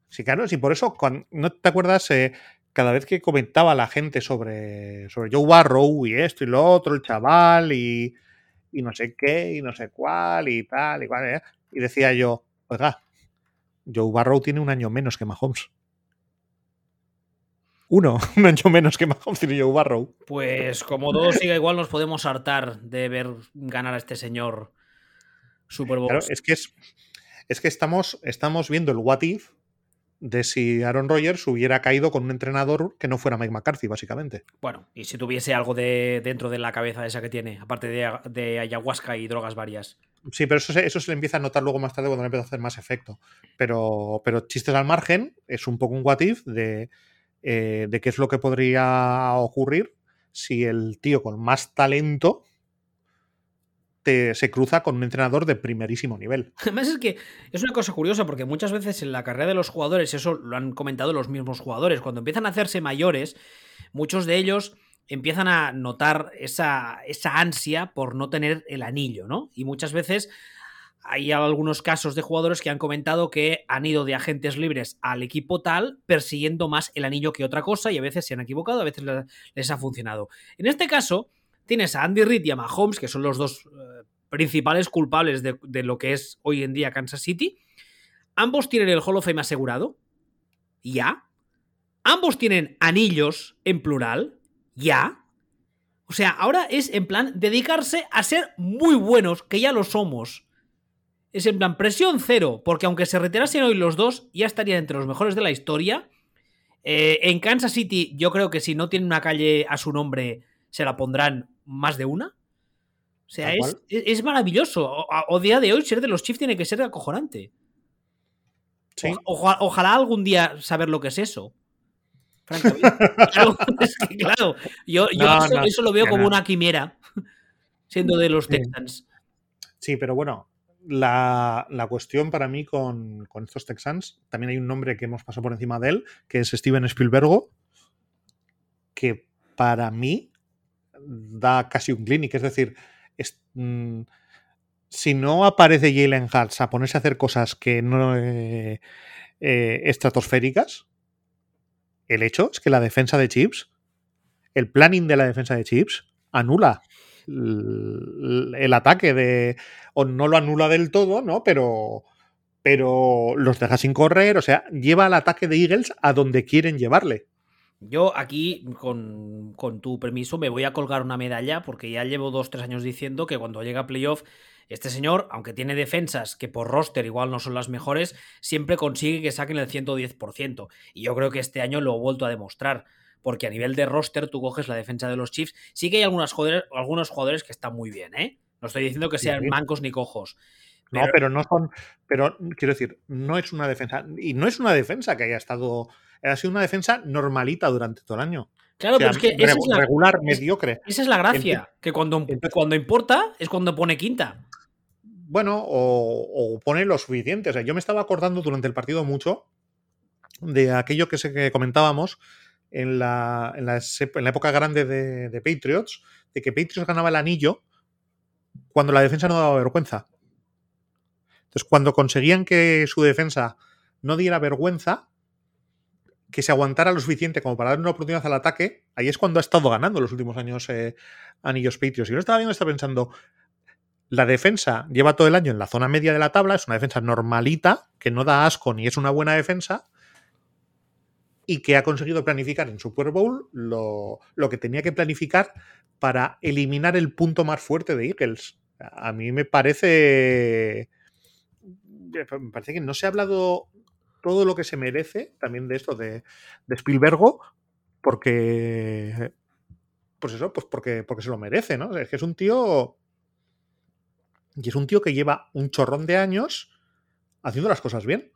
S2: Sí, claro, sí, por eso, cuando, ¿no te acuerdas? eh, cada vez que comentaba la gente sobre, sobre Joe Barrow y esto y lo otro, el chaval y, y no sé qué y no sé cuál y tal y cual, ¿eh? y decía yo, oiga, Joe Barrow tiene un año menos que Mahomes. Uno, un año menos que Mahomes tiene Joe Barrow.
S1: Pues como todo siga igual, nos podemos hartar de ver ganar a este señor Super Bowl.
S2: Claro, es que es, es que estamos, estamos viendo el what if de si Aaron Rodgers hubiera caído con un entrenador que no fuera Mike McCarthy, básicamente.
S1: Bueno, y si tuviese algo de dentro de la cabeza esa que tiene, aparte de, de ayahuasca y drogas varias.
S2: Sí, pero eso se, eso se le empieza a notar luego más tarde cuando le empieza a hacer más efecto. Pero, pero chistes al margen, es un poco un what if de, eh, de qué es lo que podría ocurrir si el tío con más talento te- se cruza con un entrenador de primerísimo nivel.
S1: Además es que es una cosa curiosa porque muchas veces en la carrera de los jugadores, eso lo han comentado los mismos jugadores, cuando empiezan a hacerse mayores, muchos de ellos empiezan a notar esa, esa ansia por no tener el anillo, ¿no? Y muchas veces hay algunos casos de jugadores que han comentado que han ido de agentes libres al equipo tal persiguiendo más el anillo que otra cosa y a veces se han equivocado, a veces le- les ha funcionado. En este caso, tienes a Andy Reid y a Mahomes, que son los dos eh, principales culpables de, de lo que es hoy en día Kansas City. Ambos tienen el Hall of Fame asegurado. Ya. Ambos tienen anillos en plural. Ya. O sea, ahora es en plan dedicarse a ser muy buenos, que ya lo somos. Es en plan presión cero, porque aunque se retirasen hoy los dos, ya estarían entre los mejores de la historia. Eh, en Kansas City, yo creo que si no tienen una calle a su nombre, se la pondrán más de una. O sea, es, es- es maravilloso. O, o día de hoy, ser de los Chiefs tiene que ser acojonante.
S2: Sí.
S1: O- oja- ojalá algún día saber lo que es eso. Francamente. Claro, es que, claro, yo, yo
S2: No,
S1: eso,
S2: no,
S1: eso lo veo como
S2: no.
S1: una quimera, siendo de los
S2: Sí.
S1: Texans.
S2: Sí, pero bueno, la, la cuestión para mí con, con estos Texans, también hay un nombre que hemos pasado por encima de él, que es Steven Spielberg, que para mí da casi un clinic. Es decir, es- mm, si no aparece Jalen Hurts a ponerse a hacer cosas que no eh, eh, estratosféricas, el hecho es que la defensa de Chips, el planning de la defensa de Chips, anula el ataque de. O no lo anula del todo, ¿no? Pero. Pero los deja sin correr. O sea, lleva al ataque de Eagles a donde quieren llevarle.
S1: Yo aquí, con, con tu permiso, me voy a colgar una medalla porque ya llevo dos, tres años diciendo que cuando llega playoff, este señor, aunque tiene defensas que por roster igual no son las mejores, siempre consigue que saquen el 110%. Y yo creo que este año lo he vuelto a demostrar. Porque a nivel de roster, tú coges la defensa de los Chiefs. Sí que hay algunas jugadores, algunos jugadores que están muy bien, ¿eh? No estoy diciendo que sean mancos ni cojos.
S2: No,
S1: Pero-
S2: pero no son. Pero quiero decir, no es una defensa. Y no es una defensa que haya estado. Ha sido una defensa normalita durante todo el año.
S1: Claro,
S2: O sea,
S1: pero es que esa
S2: regu-
S1: es la,
S2: regular, mediocre.
S1: esa es la gracia. Que cuando,
S2: Entonces-
S1: cuando importa es cuando pone quinta.
S2: Bueno, o, o pone lo suficiente. O sea, yo me estaba acordando durante el partido mucho de aquello que, se, que comentábamos en la, en la, en la época grande de, de Patriots, de que Patriots ganaba el anillo cuando la defensa no daba vergüenza. Entonces, cuando conseguían que su defensa no diera vergüenza, que se aguantara lo suficiente como para dar una oportunidad al ataque, ahí es cuando ha estado ganando los últimos años eh, anillos Patriots. Y yo estaba viendo, estaba pensando, la defensa lleva todo el año en la zona media de la tabla, es una defensa normalita, que no da asco ni es una buena defensa, y que ha conseguido planificar en Super Bowl lo, lo que tenía que planificar para eliminar el punto más fuerte de Eagles. A mí me parece. Me parece que no se ha hablado todo lo que se merece también de esto de, de Spielberg, porque. Pues eso, pues porque, porque se lo merece, ¿no? Es que es un tío. Y es un tío que lleva un chorrón de años haciendo las cosas bien.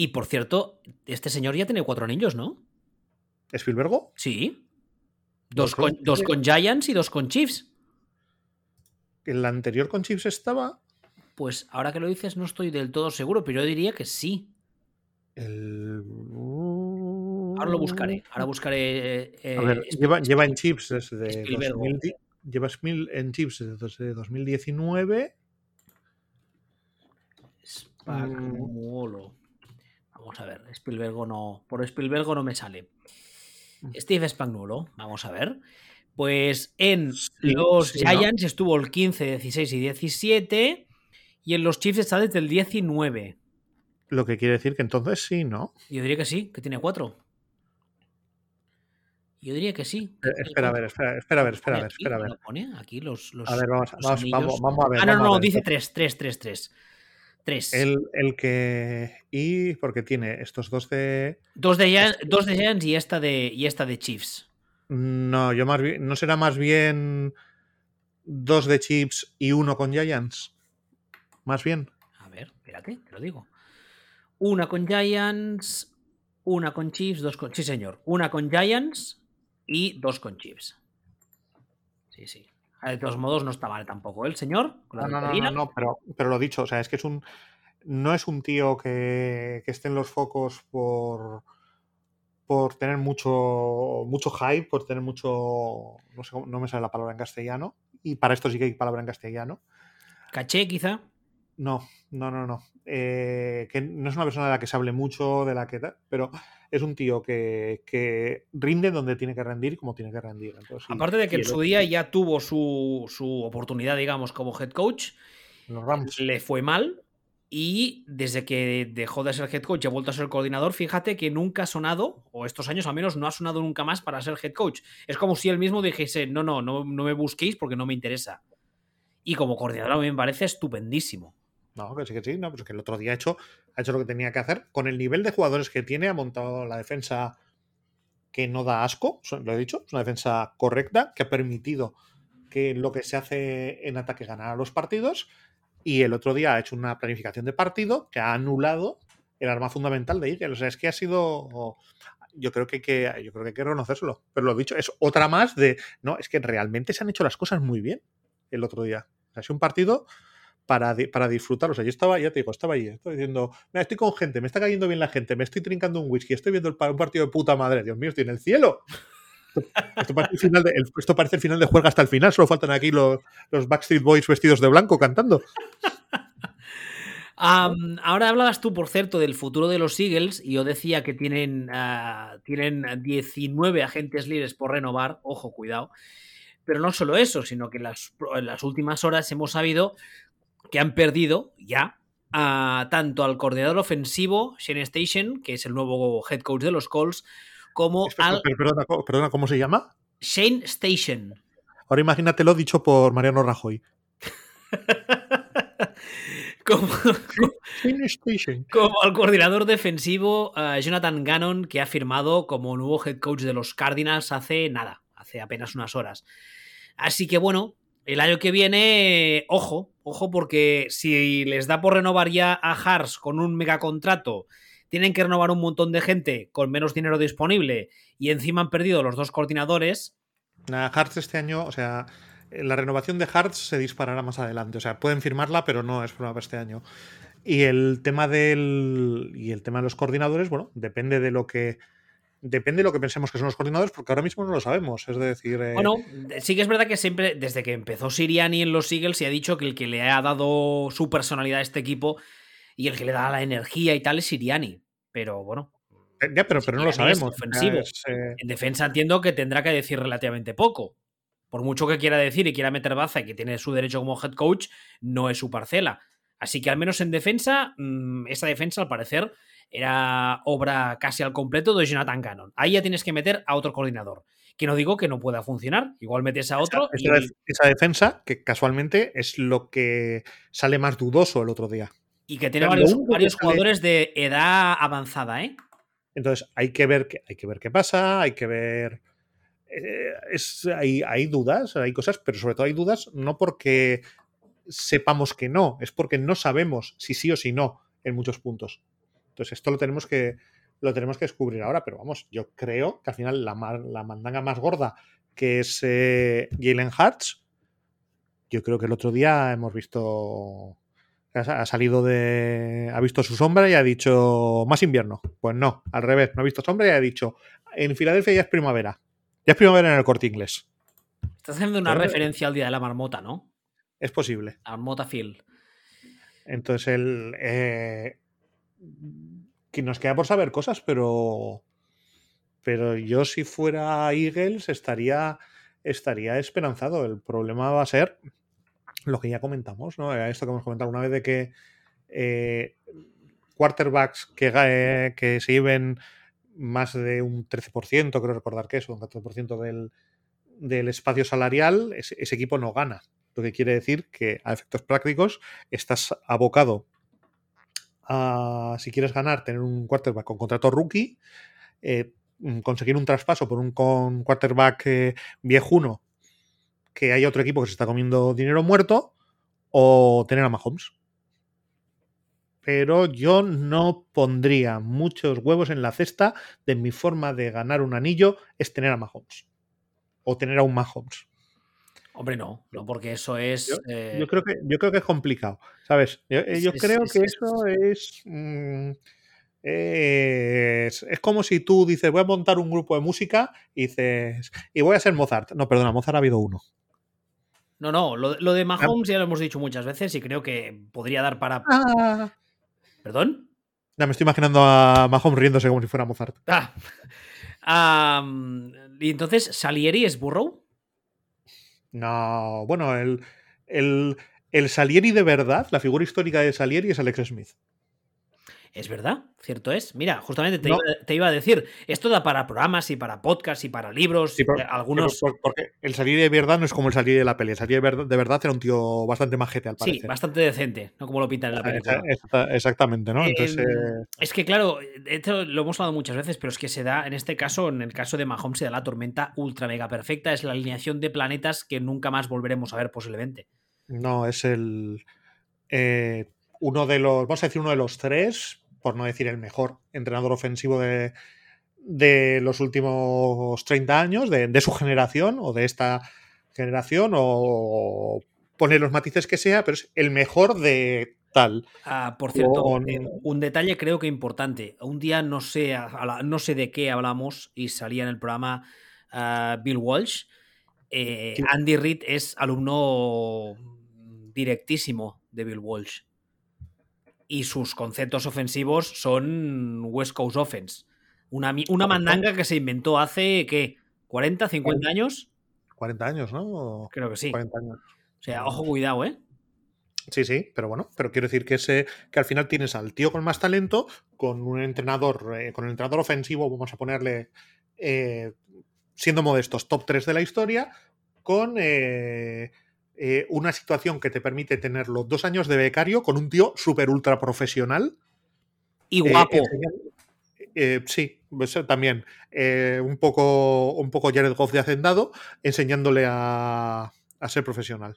S1: Y por cierto, este señor ya tiene cuatro anillos, ¿no?
S2: Spielberg,
S1: Sí. Dos con, dos con Giants y dos con Chiefs.
S2: el anterior con Chiefs estaba.
S1: Pues ahora que lo dices no estoy del todo seguro, pero yo diría que sí.
S2: El.
S1: ahora lo buscaré. Ahora buscaré.
S2: a ver,
S1: eh,
S2: lleva, lleva en chips desde
S1: Spielbergo.
S2: 2000 lleva en chips desde 2019.
S1: Spagnuolo. Vamos a ver, Spielberg no. Por Spielberg no me sale. Steve Spagnuolo, vamos a ver. Pues en
S2: Sí,
S1: los
S2: sí, ¿no?
S1: Giants estuvo el 15, 16 y 17. Y en los Chiefs está desde el 19.
S2: Lo que quiere decir que entonces sí, ¿no?
S1: Yo diría que sí, que tiene 4. Yo diría que sí.
S2: Eh, Espera a
S1: cuatro.
S2: ver, espera, espera a ver,
S1: ¿Lo
S2: espera a ver, espera a
S1: ¿Me
S2: ver.
S1: lo pone aquí los, los,
S2: A ver, vamos,
S1: los
S2: vamos, vamos, vamos a ver.
S1: Ah, no, no,
S2: ver.
S1: dice 3, 3, 3, 3. 3.
S2: El, el que. Y porque tiene estos dos de.
S1: Dos de, Giants, dos de Giants y esta de, y esta de Chiefs.
S2: No, yo más bien. ¿No será más bien dos de Chips y uno con Giants? Más bien.
S1: A ver, espérate, te lo digo. Una con Giants, una con Chiefs, dos con. Sí, señor. Una con Giants y dos con Chiefs. Sí, sí. De todos modos, no está mal tampoco, ¿eh, el señor? Con la
S2: No, no, no, no, pero, pero lo dicho, o sea, es que es un. No es un tío que, que esté en los focos por. por tener mucho. mucho hype, por tener mucho. No sé no me sale la palabra en castellano. Y para esto sí que hay palabra en castellano.
S1: Caché, quizá.
S2: No, no, no, no. Eh, que no es una persona de la que se hable mucho, de la que tal, pero es un tío que, que rinde donde tiene que rendir como tiene que rendir. Entonces, sí,
S1: Aparte de que en su día ya tuvo su, su oportunidad, digamos, como head coach,
S2: Los Rams.
S1: le fue mal. Y desde que dejó de ser head coach y ha vuelto a ser coordinador, fíjate que nunca ha sonado, o estos años al menos no ha sonado nunca más para ser head coach. Es como si él mismo dijese, no, no, no, no me busquéis porque no me interesa. Y como coordinador a mí me parece estupendísimo.
S2: No, que sí, que sí, no, pues que el otro día ha hecho, ha hecho lo que tenía que hacer. Con el nivel de jugadores que tiene, ha montado la defensa que no da asco, lo he dicho, es una defensa correcta, que ha permitido que lo que se hace en ataque ganara los partidos. Y el otro día ha hecho una planificación de partido que ha anulado el arma fundamental de Eagles. O sea, es que ha sido. Yo creo que hay que, yo creo que hay que reconocérselo. Pero lo dicho, es otra más de. No, es que realmente se han hecho las cosas muy bien el otro día. Ha sido un partido para, para disfrutar. O sea, yo estaba, ya te digo, estaba ahí, estoy diciendo, mira, estoy con gente, me está cayendo bien la gente, me estoy trincando un whisky, estoy viendo el un partido de puta madre, Dios mío, estoy en el cielo. Esto parece el final de, esto parece el final de juega hasta el final, solo faltan aquí los, los Backstreet Boys vestidos de blanco cantando.
S1: Ahora hablabas tú, por cierto, del futuro de los Eagles y yo decía que tienen, ah, tienen 19 agentes libres por renovar, ojo, cuidado. Pero no solo eso, sino que las, en las últimas horas hemos sabido que han perdido ya a, tanto al coordinador ofensivo, Shane Station, que es el nuevo head coach de los Colts, como
S2: Espera,
S1: al
S2: perdona, perdona, ¿cómo se llama?
S1: Shane Station.
S2: Ahora imagínatelo dicho por Mariano Rajoy.
S1: como,
S2: PlayStation.
S1: como al coordinador defensivo eh, Jonathan Gannon, que ha firmado como nuevo head coach de los Cardinals hace nada, hace apenas unas horas. Así que bueno, el año que viene, ojo, ojo, porque si les da por renovar ya a Hars con un megacontrato, tienen que renovar un montón de gente con menos dinero disponible y encima han perdido los dos coordinadores.
S2: Nah, este año, o sea, la renovación de Hearts se disparará más adelante. O sea, pueden firmarla, pero no es para este año. Y el tema del. Y el tema de los coordinadores, bueno, depende de lo que. Depende de lo que pensemos que son los coordinadores, porque ahora mismo no lo sabemos. Es decir. eh,
S1: Bueno, sí que es verdad que siempre, desde que empezó Siriani en los Eagles, se ha dicho que el que le ha dado su personalidad a este equipo y el que le da la energía y tal es Siriani. Pero bueno,
S2: ya, pero, pero no lo sabemos. es, eh,
S1: en defensa entiendo que tendrá que decir relativamente poco. Por mucho que quiera decir y quiera meter baza y que tiene su derecho como head coach, no es su parcela. Así que al menos en defensa, mmm, esa defensa al parecer era obra casi al completo de Jonathan Cannon. Ahí ya tienes que meter a otro coordinador. Que no digo que no pueda funcionar, igual metes a otro.
S2: esa,
S1: y...
S2: esa, defensa, que casualmente es lo que sale más dudoso el otro día.
S1: Y que tiene
S2: Claro,
S1: varios,
S2: que
S1: jugadores de edad avanzada, ¿eh?
S2: Entonces hay que ver qué, hay que ver qué pasa, hay que ver. eh, es, hay, hay dudas, hay cosas, pero sobre todo hay dudas no porque sepamos que no, es porque no sabemos si sí o si no en muchos puntos. Entonces, esto lo tenemos que, lo tenemos que descubrir ahora, pero vamos, yo creo que al final la, la mandanga más gorda, que es eh, Jalen Hurts, yo creo que el otro día hemos visto Ha salido de. Ha visto su sombra y ha dicho más invierno. Pues no, al revés, no ha visto sombra y ha dicho en Filadelfia ya es primavera. Ya es primavera en el corte inglés.
S1: Estás haciendo una referencia al día de la marmota, ¿no?
S2: Es posible.
S1: Marmota Phil.
S2: Entonces el. Eh, que nos queda por saber cosas, pero. Pero yo, si fuera Eagles, estaría, estaría esperanzado. El problema va a ser lo que ya comentamos, ¿no? Esto que hemos comentado una vez de que eh, quarterbacks que, eh, que se lleven más de un 13%, creo recordar que es, un 14% del, del espacio salarial, ese, equipo no gana. Lo que quiere decir que a efectos prácticos estás abocado si quieres ganar, tener un quarterback con contrato rookie, eh, conseguir un traspaso por un con quarterback eh, viejuno que hay otro equipo que se está comiendo dinero muerto o tener a Mahomes. Pero yo no pondría muchos huevos en la cesta de mi forma de ganar un anillo es tener a Mahomes. O tener a un Mahomes.
S1: Hombre, no, no, porque eso es.
S2: Yo, eh, creo, que, yo creo que es complicado. ¿Sabes? Yo, eh, creo que eso es. Mm, es, es, como si tú dices, voy a montar un grupo de música y dices, y voy a ser Mozart. No, perdona, Mozart ha habido uno.
S1: No, no, lo, de Mahomes ya lo hemos dicho muchas veces y creo que podría dar para. Ah. ¿Perdón?
S2: Ya me estoy imaginando a Mahomes riéndose como si fuera Mozart.
S1: Ah. ¿Y entonces Salieri es Burrow?
S2: No, bueno, el, el, el Salieri de verdad, la figura histórica de Salieri es Alex Smith.
S1: Es verdad, cierto es. Mira, justamente te, iba, a decir, esto da para programas y para podcasts y para libros, y eh, algunos...
S2: porque el salir de verdad no es como el salir de la peli. El salir de verdad era un tío bastante majete, al parecer.
S1: Sí, bastante decente, no como lo pintan en la película.
S2: Exactamente, ¿no? Entonces, em,
S1: eh, Es que, claro, esto lo hemos hablado muchas veces, pero es que se da, en este caso, en el caso de Mahomes, se da la tormenta ultra mega perfecta. Es la alineación de planetas que nunca más volveremos a ver posiblemente.
S2: No, es el... Eh, uno de los, vamos a decir, uno de los tres, por no decir el mejor entrenador ofensivo de, de los últimos 30 años, de, su generación o de esta generación, o poner los matices que sea, pero es el mejor de tal.
S1: Ah, por cierto, eh, un detalle creo que importante. Un día no sé, no sé de qué hablamos y salía en el programa ah, Bill Walsh. Eh, Andy Reid es alumno directísimo de Bill Walsh y sus conceptos ofensivos son West Coast Offense. Una, una mandanga que se inventó hace, ¿qué? ¿40, 50 años?
S2: 40 años, ¿no?
S1: Creo que sí.
S2: 40 años.
S1: O sea, ojo, cuidado, ¿eh?
S2: Sí, sí, pero bueno, pero quiero decir que ese, que al final tienes al tío con más talento, con un entrenador, eh, con el entrenador ofensivo, vamos a ponerle, eh, siendo modestos, top 3 de la historia, con eh, eh, una situación que te permite tenerlo dos años de becario con un tío súper ultra profesional.
S1: Y eh, guapo.
S2: Eh, sí, pues, también. un, poco, un poco Jared Goff de hacendado, enseñándole a, ser profesional.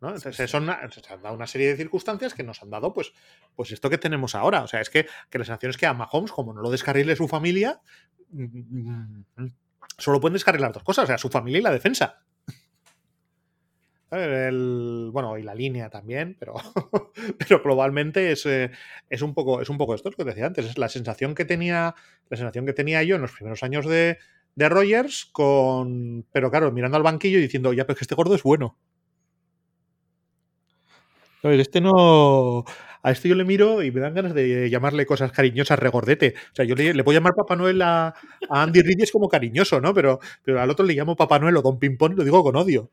S2: Entonces, son se han dado una serie de circunstancias que nos han dado, pues, pues esto que tenemos ahora. O sea, es que, que la sensación es que a Mahomes, como no lo descarrile su familia, mm, mm, mm, solo pueden descarrilar dos cosas, o sea, su familia y la defensa. Bueno, y la línea también, pero, pero globalmente es, eh, es, un poco, es un poco esto, lo que decía antes, es la sensación que tenía, la sensación que tenía yo en los primeros años de, de Rogers, con, pero claro, mirando al banquillo y diciendo, ya, pero que este gordo es bueno. A ver, este no. A este yo le miro y me dan ganas de llamarle cosas cariñosas, regordete. O sea, yo le, puedo llamar Papá Noel a, Andy Reid como cariñoso, ¿no? Pero, pero al otro le llamo Papá Noel o Don Pimpón y lo digo con odio.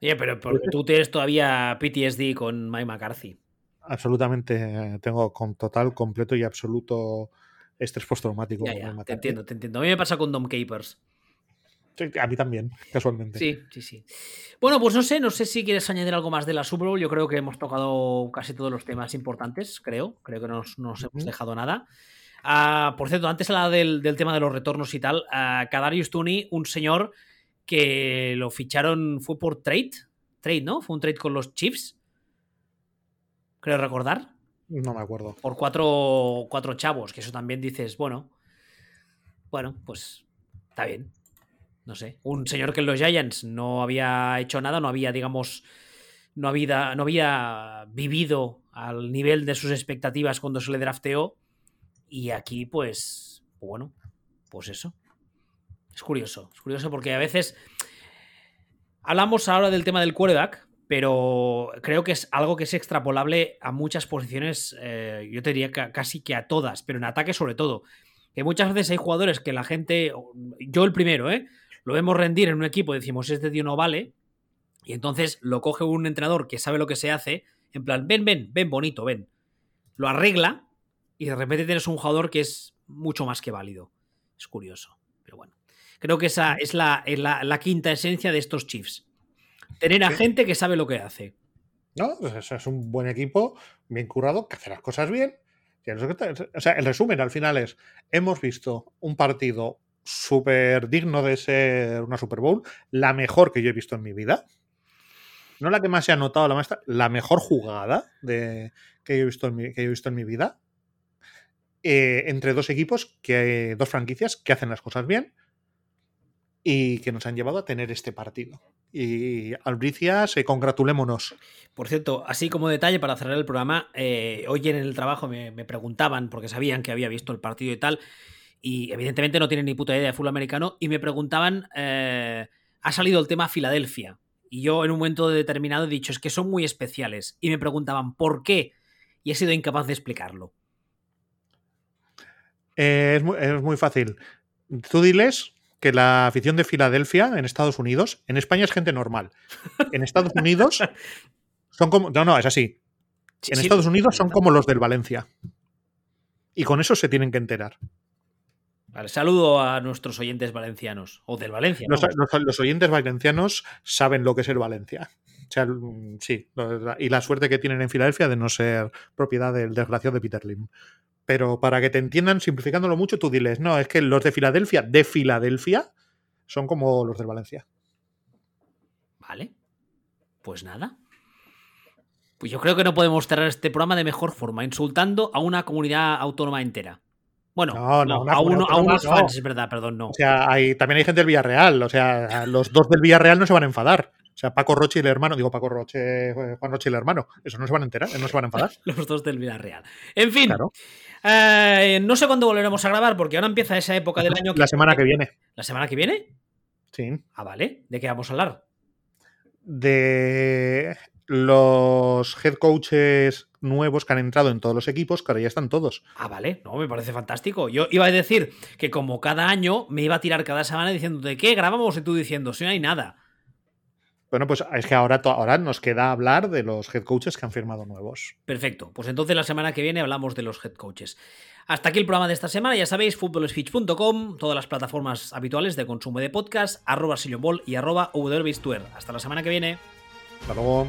S1: Oye, pero porque tú tienes todavía PTSD con Mike McCarthy.
S2: Absolutamente, tengo con total, completo y absoluto estrés postraumático.
S1: te entiendo, te entiendo. A mí me pasa con Dom Capers.
S2: a mí también, casualmente.
S1: Sí, sí, sí. Bueno, pues no sé, no sé si quieres añadir algo más de la Super Bowl. Yo creo que hemos tocado casi todos los temas importantes, creo. Creo que no nos, hemos dejado nada. Ah, por cierto, antes del, del, tema de los retornos y tal. Uh, Kadarius Tooney, un señor que lo ficharon, fue por trade, trade, ¿no? Fue un trade con los Chiefs, creo recordar.
S2: No me acuerdo.
S1: Por cuatro, cuatro chavos, que eso también dices, bueno, bueno, pues está bien. No sé, un señor que en los Giants no había hecho nada, no había, digamos, no había, no había vivido al nivel de sus expectativas cuando se le drafteó. Y aquí, pues, bueno, pues eso. Es curioso, es curioso porque a veces hablamos ahora del tema del quarterback, pero creo que es algo que es extrapolable a muchas posiciones, eh, yo te diría casi que a todas, pero en ataque sobre todo. Que muchas veces hay jugadores que la gente, yo el primero, ¿eh? lo vemos rendir en un equipo y decimos, este tío no vale, y entonces lo coge un entrenador que sabe lo que se hace, en plan, ven, ven, ven, bonito, ven. Lo arregla y de repente tienes un jugador que es mucho más que válido. Es curioso, pero bueno. Creo que esa es la, la, quinta esencia de estos Chiefs. Tener a gente que sabe lo que hace.
S2: No, pues es un buen equipo, bien curado, que hace las cosas bien. O sea, el resumen al final es, hemos visto un partido súper digno de ser una Super Bowl, la mejor que yo he visto en mi vida no la que más se ha notado, la, más, la mejor jugada de, que, yo he visto en mi, que he visto en mi vida, eh, entre dos equipos, que, dos franquicias que hacen las cosas bien y que nos han llevado a tener este partido. Y Albricias, se congratulémonos.
S1: Por cierto, así como detalle para cerrar el programa, eh, hoy en el trabajo me, preguntaban, porque sabían que había visto el partido y tal, y evidentemente no tienen ni puta idea de fútbol americano, y me preguntaban, eh, ha salido el tema Filadelfia. Y yo en un momento determinado he dicho, es que son muy especiales. Y me preguntaban, ¿por qué? Y he sido incapaz de explicarlo.
S2: Eh, es, muy, fácil. Tú diles que la afición de Filadelfia en Estados Unidos, en España es gente normal. En Estados Unidos son como... No, no, es así. En Estados Unidos son como los del Valencia. Y con eso se tienen que enterar
S1: saludo a nuestros oyentes valencianos, o del Valencia.
S2: Los, oyentes valencianos saben lo que es el Valencia. O sea, sí, y la suerte que tienen en Filadelfia de no ser propiedad del desgraciado de Peter Lim. Pero para que te entiendan, simplificándolo mucho, tú diles, no, es que los de Filadelfia, de Filadelfia, son como los del Valencia.
S1: Vale. Pues nada. Pues yo creo que no podemos cerrar este programa de mejor forma, insultando a una comunidad autónoma entera. Bueno, a, unos fans, es verdad, perdón, no.
S2: O sea, hay, también hay gente del Villarreal. O sea, los dos del Villarreal no se van a enfadar. O sea, Paco Roche y el hermano, digo Paco Roche, Juan Roche y el hermano, eso no se van a enterar, no se van a enfadar.
S1: los dos del Villarreal. En fin, eh, no sé cuándo volveremos a grabar porque ahora empieza esa época del año.
S2: La semana que viene.
S1: ¿La semana que viene?
S2: Sí.
S1: Ah, vale. ¿De qué vamos a hablar?
S2: De los head coaches nuevos que han entrado en todos los equipos, que ahora ya están todos.
S1: Ah, vale, no, me parece fantástico. Yo iba a decir que como cada año me iba a tirar cada semana diciendo de qué grabamos y tú diciendo, si no hay nada.
S2: Bueno, pues es que ahora, ahora nos queda hablar de los head coaches que han firmado nuevos.
S1: Perfecto, pues entonces la semana que viene hablamos de los head coaches. Hasta aquí el programa de esta semana, ya sabéis, footballspeech.com, todas las plataformas habituales de consumo de podcast, arroba sillonball y arroba Hasta la semana que viene.
S2: Hasta luego.